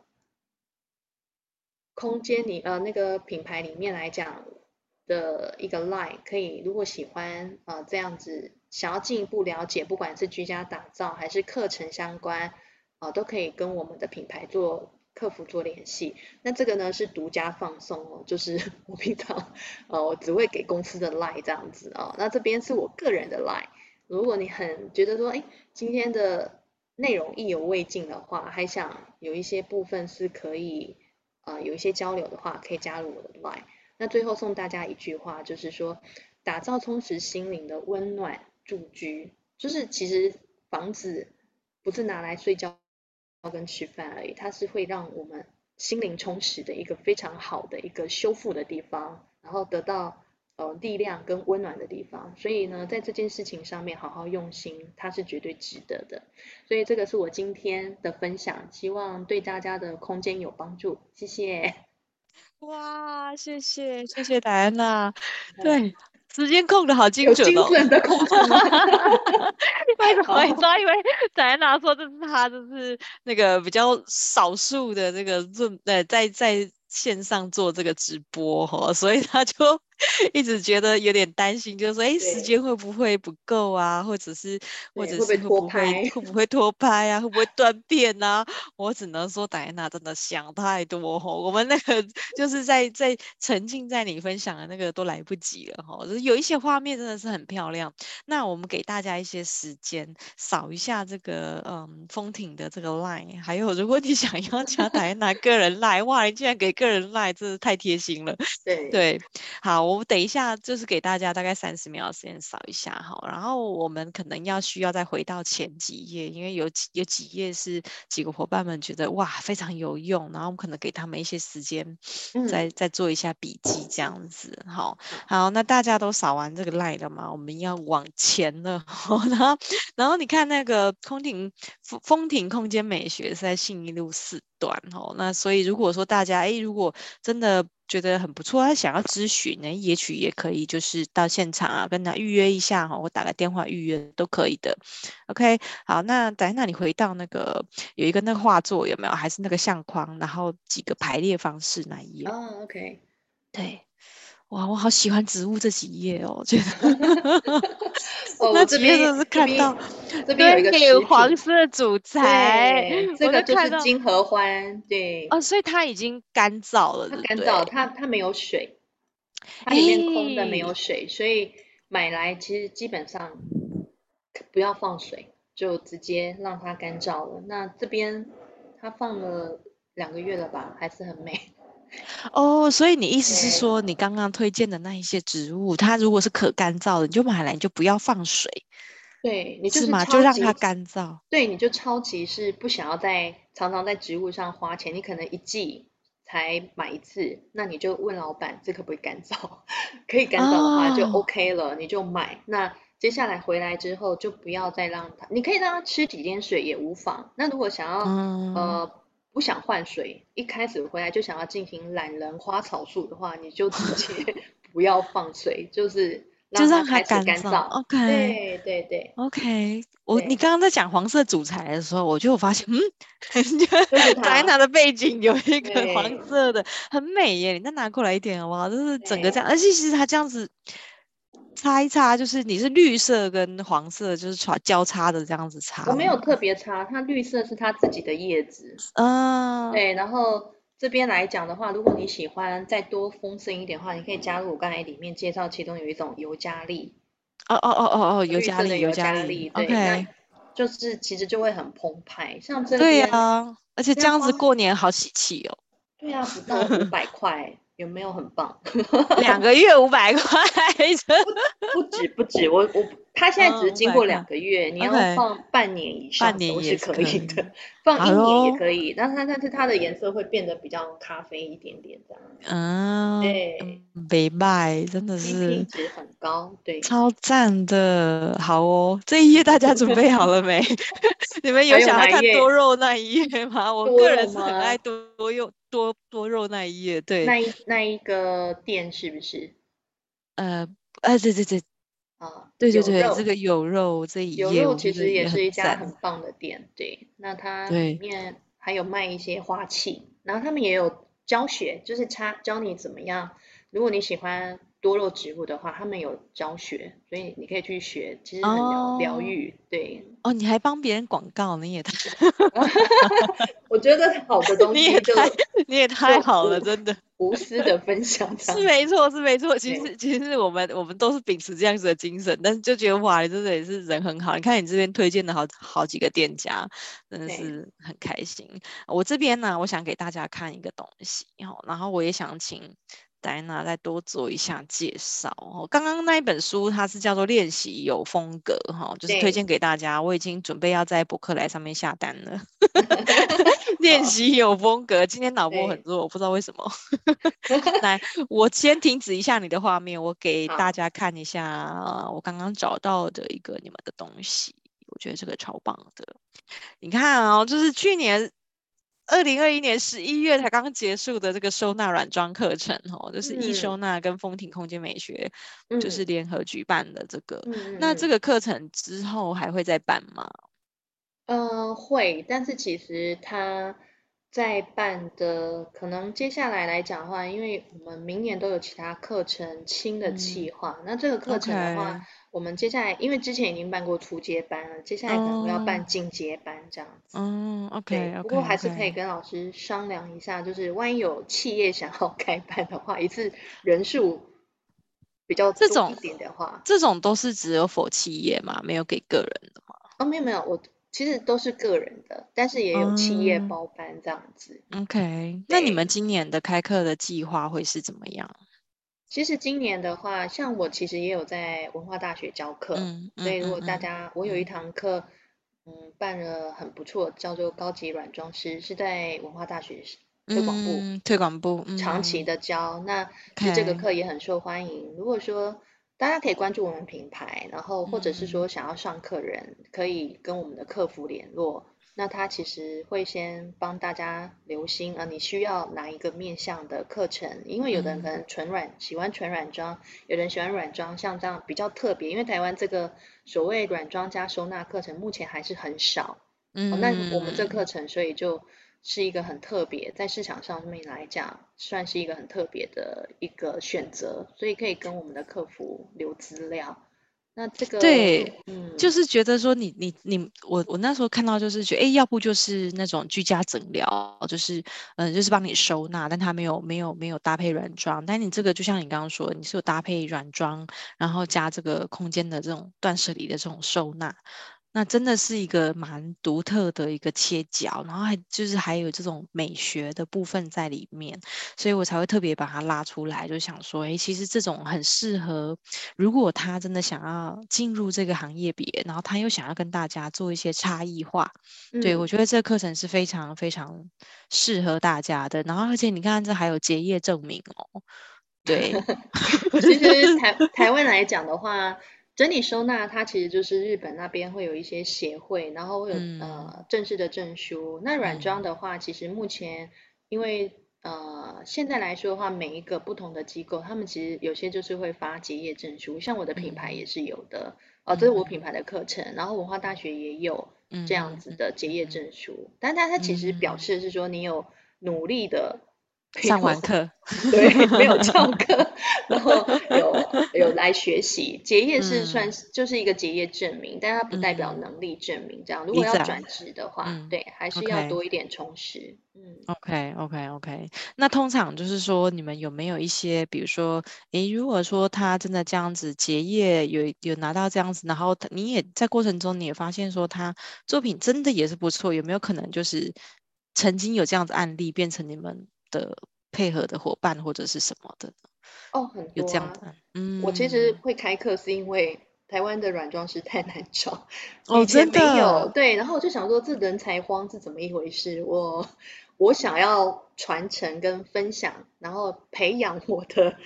空间里呃那个品牌里面来讲的一个 line 可以，如果喜欢呃这样子想要进一步了解，不管是居家打造还是课程相关，啊、都可以跟我们的品牌做客服做联系。那这个呢是独家放送哦，就是 我平常呃我只会给公司的 line 这样子哦。那这边是我个人的 line，如果你很觉得说哎今天的内容意犹未尽的话，还想有一些部分是可以。啊、有一些交流的话，可以加入我的 Line。那最后送大家一句话，就是说，打造充实心灵的温暖住居，就是其实房子不是拿来睡觉跟吃饭而已，它是会让我们心灵充实的一个非常好的一个修复的地方，然后得到。呃，力量跟温暖的地方，所以呢，在这件事情上面好好用心，它是绝对值得的。所以这个是我今天的分享，希望对大家的空间有帮助。谢谢。哇，谢谢，谢谢戴安娜。对，时间控的好精准哦。精准的控制。为什么？你知道，因为戴安娜说这是他，就是那个比较少数的这个润，呃，在在线上做这个直播哈，所以他就。一直觉得有点担心，就是说，哎，时间会不会不够啊？或者是，或者是会不会会不会拖拍啊？会不会断片啊？我只能说，戴安娜真的想太多哦。我们那个 就是在在沉浸在你分享的那个都来不及了哈。就是有一些画面真的是很漂亮。那我们给大家一些时间，扫一下这个嗯风艇的这个 line。还有，如果你想要加戴安娜个人 line，哇，你竟然给个人 line，真是太贴心了。对对，好。我等一下就是给大家大概三十秒的时间扫一下哈，然后我们可能要需要再回到前几页，因为有几有几页是几个伙伴们觉得哇非常有用，然后我们可能给他们一些时间再，再、嗯、再做一下笔记这样子。好，好，那大家都扫完这个 line 了吗？我们要往前了，然后然后你看那个空庭风风庭空间美学是在信义路四段哦，那所以如果说大家哎如果真的。觉得很不错，他想要咨询呢，也许也可以，就是到现场啊，跟他预约一下哈，我打个电话预约都可以的。OK，好，那等下你回到那个有一个那个画作有没有？还是那个相框，然后几个排列方式那一页？哦，OK，对。哇，我好喜欢植物这几页哦，觉得 哦，那几页都是看到这边有一个黄色主材，这个就是金合欢，对哦，所以它已经干燥了，它干燥，它它没有水，它里面空的没有水，所以买来其实基本上不要放水，就直接让它干燥了。那这边它放了两个月了吧，还是很美。哦，所以你意思是说，你刚刚推荐的那一些植物，它如果是可干燥的，你就买来，你就不要放水。对，你就是，是吗？就让它干燥。对，你就超级是不想要在常常在植物上花钱，你可能一季才买一次，那你就问老板，这可不可以干燥？可以干燥的话就 OK 了，哦，你就买。那接下来回来之后就不要再让它，你可以让它吃几天水也无妨。那如果想要，嗯、呃。不想换水，一开始回来就想要进行懒人花草树的话，你就直接 不要放水，就是让它开始干燥。OK，对对对，OK 我。我你刚刚在讲黄色主材的时候，我就发现，嗯，戴安娜的背景有一个黄色的，很美耶。你再拿过来一点好不好？就是整个这样，而且其实它这样子。擦一擦，就是你是绿色跟黄色，就是擦交叉的这样子擦。我没有特别擦，它绿色是它自己的叶子。嗯，对。然后这边来讲的话，如果你喜欢再多丰盛一点的话，你可以加入我刚才里面介绍，其中有一种尤加利。哦哦哦哦哦，尤加利，尤加利。对，okay. 就是其实就会很澎湃，像这边。对啊，而且这样子过年好喜气哦。对啊，不到五百块。有没有很棒？两个月五百块不，不止不止，我我他现在只是经过两个月，oh, 你要放半年以上都是可以的，以放一年也可以。但它但是它的颜色会变得比较咖啡一点点这样。啊，对，没卖，真的是品质很高，对，超赞的。好哦，这一页大家准备好了没？你们有想要看多肉那一页吗？我个人是很爱多多肉。多多肉那一页，对，那一那一个店是不是？呃，啊，对对对，啊，对对对，这个有肉这一页，有肉其实也是一家很棒的店，对，那它里面还有卖一些花器，然后他们也有教学，就是他教你怎么样，如果你喜欢。多肉植物的话，他们有教学，所以你可以去学，其实很疗疗愈。对哦，你还帮别人广告，你也太 我觉得好的东西，你也太你也太好了，真的无私的分享，是没错，是没错。其实其实我们我们都是秉持这样子的精神，但是就觉得哇，你真的也是人很好。你看你这边推荐的好好几个店家，真的是很开心。我这边呢，我想给大家看一个东西，然后我也想请。戴安娜再多做一下介绍哦。刚刚那一本书它是叫做《练习有风格》哈，就是推荐给大家。我已经准备要在博客来上面下单了。练习有风格，今天脑 波很弱，我不知道为什么。来，我先停止一下你的画面，我给大家看一下我刚刚找到的一个你们的东西。我觉得这个超棒的，你看哦，就是去年。二零二一年十一月才刚结束的这个收纳软装课程，哦，就是易收纳跟风庭空间美学，嗯，就是联合举办的这个。嗯，那这个课程之后还会再办吗？呃，会，但是其实它在办的，可能接下来来讲的话，因为我们明年都有其他课程新的计划，嗯，那这个课程的话。Okay. 我们接下来，因为之前已经办过初阶班了，接下来可能要办进阶班这样子。嗯，OK，不过还是可以跟老师商量一下，就是万一有企业想要 开班的话，一次人数比较这种一点的话，这种，都是只有 for 企业嘛，没有给个人的话。哦，没有没有，我其实都是个人的，但是也有企业包班这样子。嗯，OK，那你们今年的开课的计划会是怎么样？其实今年的话，像我其实也有在文化大学教课，嗯嗯、所以如果大家、嗯、我有一堂课，嗯，办了很不错，叫做高级软装师，是在文化大学推广部、嗯、推广部、嗯、长期的教，那其实这个课也很受欢迎。如果说大家可以关注我们品牌，然后或者是说想要上课人，嗯、可以跟我们的客服联络。那他其实会先帮大家留心啊，你需要哪一个面向的课程？因为有的人可能纯软、嗯、喜欢纯软装，有人喜欢软装，像这样比较特别。因为台湾这个所谓软装加收纳课程目前还是很少，嗯、哦，那我们这课程所以就是一个很特别，在市场上面来讲，算是一个很特别的一个选择，所以可以跟我们的客服留资料。那这个对，嗯，就是觉得说你你你我我那时候看到就是觉得，哎，要不就是那种居家整疗，就是嗯，就是帮你收纳，但它没有没有没有搭配软装，但你这个就像你刚刚说，你是有搭配软装，然后加这个空间的这种断舍离的这种收纳。那真的是一个蛮独特的一个切角，然后还就是还有这种美学的部分在里面，所以我才会特别把它拉出来，就想说，哎，其实这种很适合，如果他真的想要进入这个行业别，然后他又想要跟大家做一些差异化，嗯、对，我觉得这个课程是非常非常适合大家的。然后而且你看，这还有结业证明哦，对，其实 台台湾来讲的话。整理收纳，它其实就是日本那边会有一些协会，然后会有、嗯、呃正式的证书。那软装的话，其实目前因为呃现在来说的话，每一个不同的机构，他们其实有些就是会发结业证书，像我的品牌也是有的，哦、嗯呃，这是我品牌的课程，然后文化大学也有这样子的结业证书，嗯、但它它其实表示是说你有努力的。上完课，对，没有翘 课，然后有有来学习，结业是算是、嗯、就是一个结业证明，但它不代表能力证明。这样，嗯、如果要转职的话，嗯、对，还是要多一点充实。嗯，OK OK OK。那通常就是说，你们有没有一些，比如说，诶，如果说他真的这样子结业，有有拿到这样子，然后你也在过程中你也发现说他作品真的也是不错，有没有可能就是曾经有这样子案例变成你们的配合的伙伴或者是什么的哦，很多、啊、有这样的。嗯，我其实会开课是因为台湾的软装师太难找，哦，真的没有。对，然后我就想说，这人才荒是怎么一回事？我我想要传承跟分享，然后培养我的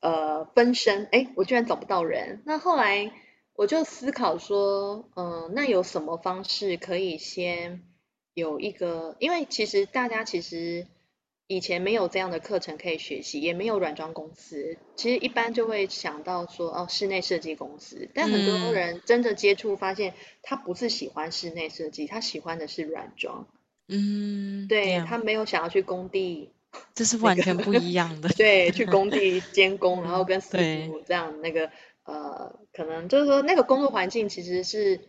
呃分身。哎，我居然找不到人。那后来我就思考说，嗯、呃，那有什么方式可以先有一个？因为其实大家其实。以前没有这样的课程可以学习，也没有软装公司。其实一般就会想到说，哦，室内设计公司。但很多人真的接触，发现他不是喜欢室内设计，他喜欢的是软装。嗯，对，他没有想要去工地，这是完全不一样的。对，去工地 监工，然后跟师傅这样那个呃，可能就是说那个工作环境其实是。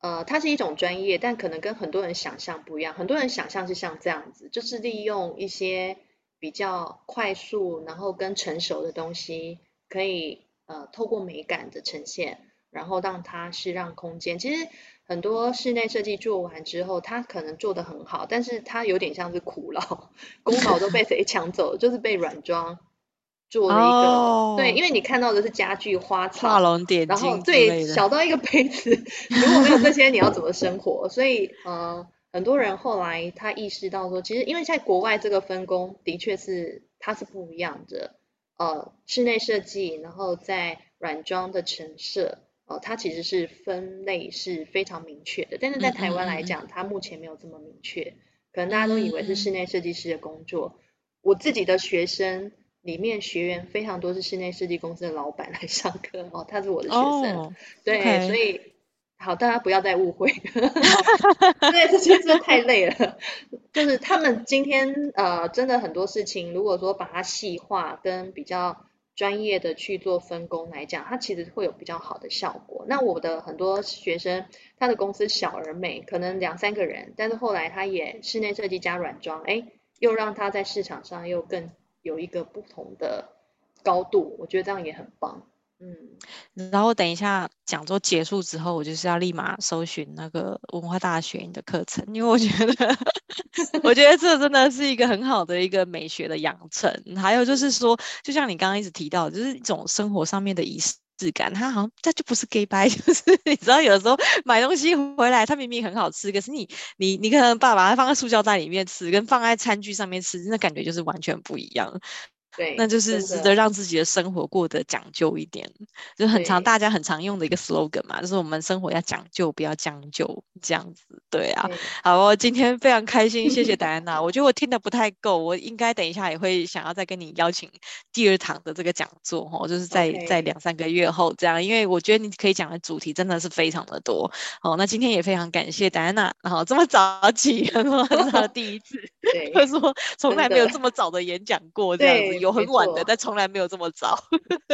呃，它是一种专业，但可能跟很多人想象不一样。很多人想象是像这样子，就是利用一些比较快速，然后跟成熟的东西，可以呃透过美感的呈现，然后让它是让空间。其实很多室内设计做完之后，它可能做得很好，但是它有点像是苦劳，功劳都被 谁抢走了？就是被软装。做了一个、oh, 对，因为你看到的是家具、花草、画龙点睛，然后对小到一个杯子，如果没有这些，你要怎么生活？所以，呃，很多人后来他意识到说，其实因为在国外这个分工的确是它是不一样的，呃，室内设计，然后在软装的陈设，呃，它其实是分类是非常明确的，但是在台湾来讲，嗯嗯嗯它目前没有这么明确，可能大家都以为是室内设计师的工作。我自己的学生。里面学员非常多，是室内设计公司的老板来上课哦，他是我的学生，oh, 对，okay. 所以好，大家不要再误会，对，这些真的太累了。就是他们今天呃，真的很多事情，如果说把它细化跟比较专业的去做分工来讲，它其实会有比较好的效果。那我的很多学生，他的公司小而美，可能两三个人，但是后来他也室内设计加软装，哎，又让他在市场上又更。有一个不同的高度，我觉得这样也很棒。嗯，然后等一下讲座结束之后，我就是要立马搜寻那个文化大学的课程，因为我觉得，我觉得这真的是一个很好的一个美学的养成。还有就是说，就像你刚刚一直提到，就是一种生活上面的仪式质感，它好像它就不是 gay 掰，就是 你知道，有时候买东西回来，它明明很好吃，可是你你你可能爸爸它放在塑胶袋里面吃，跟放在餐具上面吃，那感觉就是完全不一样。对，那就是值得让自己的生活过得讲究一点，就很常大家很常用的一个 slogan 嘛，就是我们生活要讲究，不要将就这样子。对啊，对好，我今天非常开心，谢谢 戴安娜。我觉得我听得不太够，我应该等一下也会想要再跟你邀请第二堂的这个讲座哈，就是在.在两三个月后这样，因为我觉得你可以讲的主题真的是非常的多。好，那今天也非常感谢戴安娜，然后这么早起，很好的第一次，或 者说从来没有这么早的演讲过这样子。有很晚的，但从来没有这么早。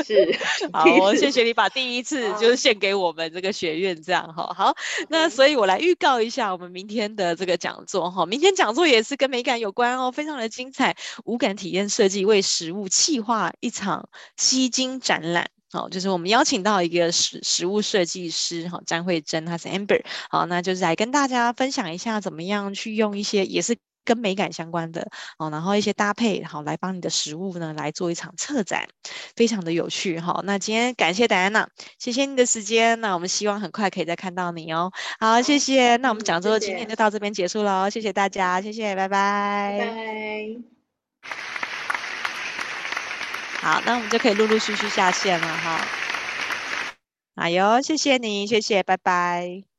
是，好，我谢谢你把第一次就是献给我们这个学院，这样哈。好，那所以我来预告一下我们明天的这个讲座哈。明天讲座也是跟美感有关哦，非常的精彩。无感体验设计为食物气化一场吸睛展览，好，就是我们邀请到一个食食物设计师哈，詹慧珍，她是 Amber，好，那就是来跟大家分享一下怎么样去用一些也是。跟美感相关的哦，然后一些搭配，好来帮你的食物呢来做一场策展，非常的有趣哈。那今天感谢戴安娜，谢谢你的时间，那我们希望很快可以再看到你哦。好，谢谢。那我们讲座今天就到这边结束喽，谢谢大家，谢谢，拜拜。拜拜。好，那我们就可以陆陆续续下线了哈。哎呦，谢谢你，谢谢，拜拜。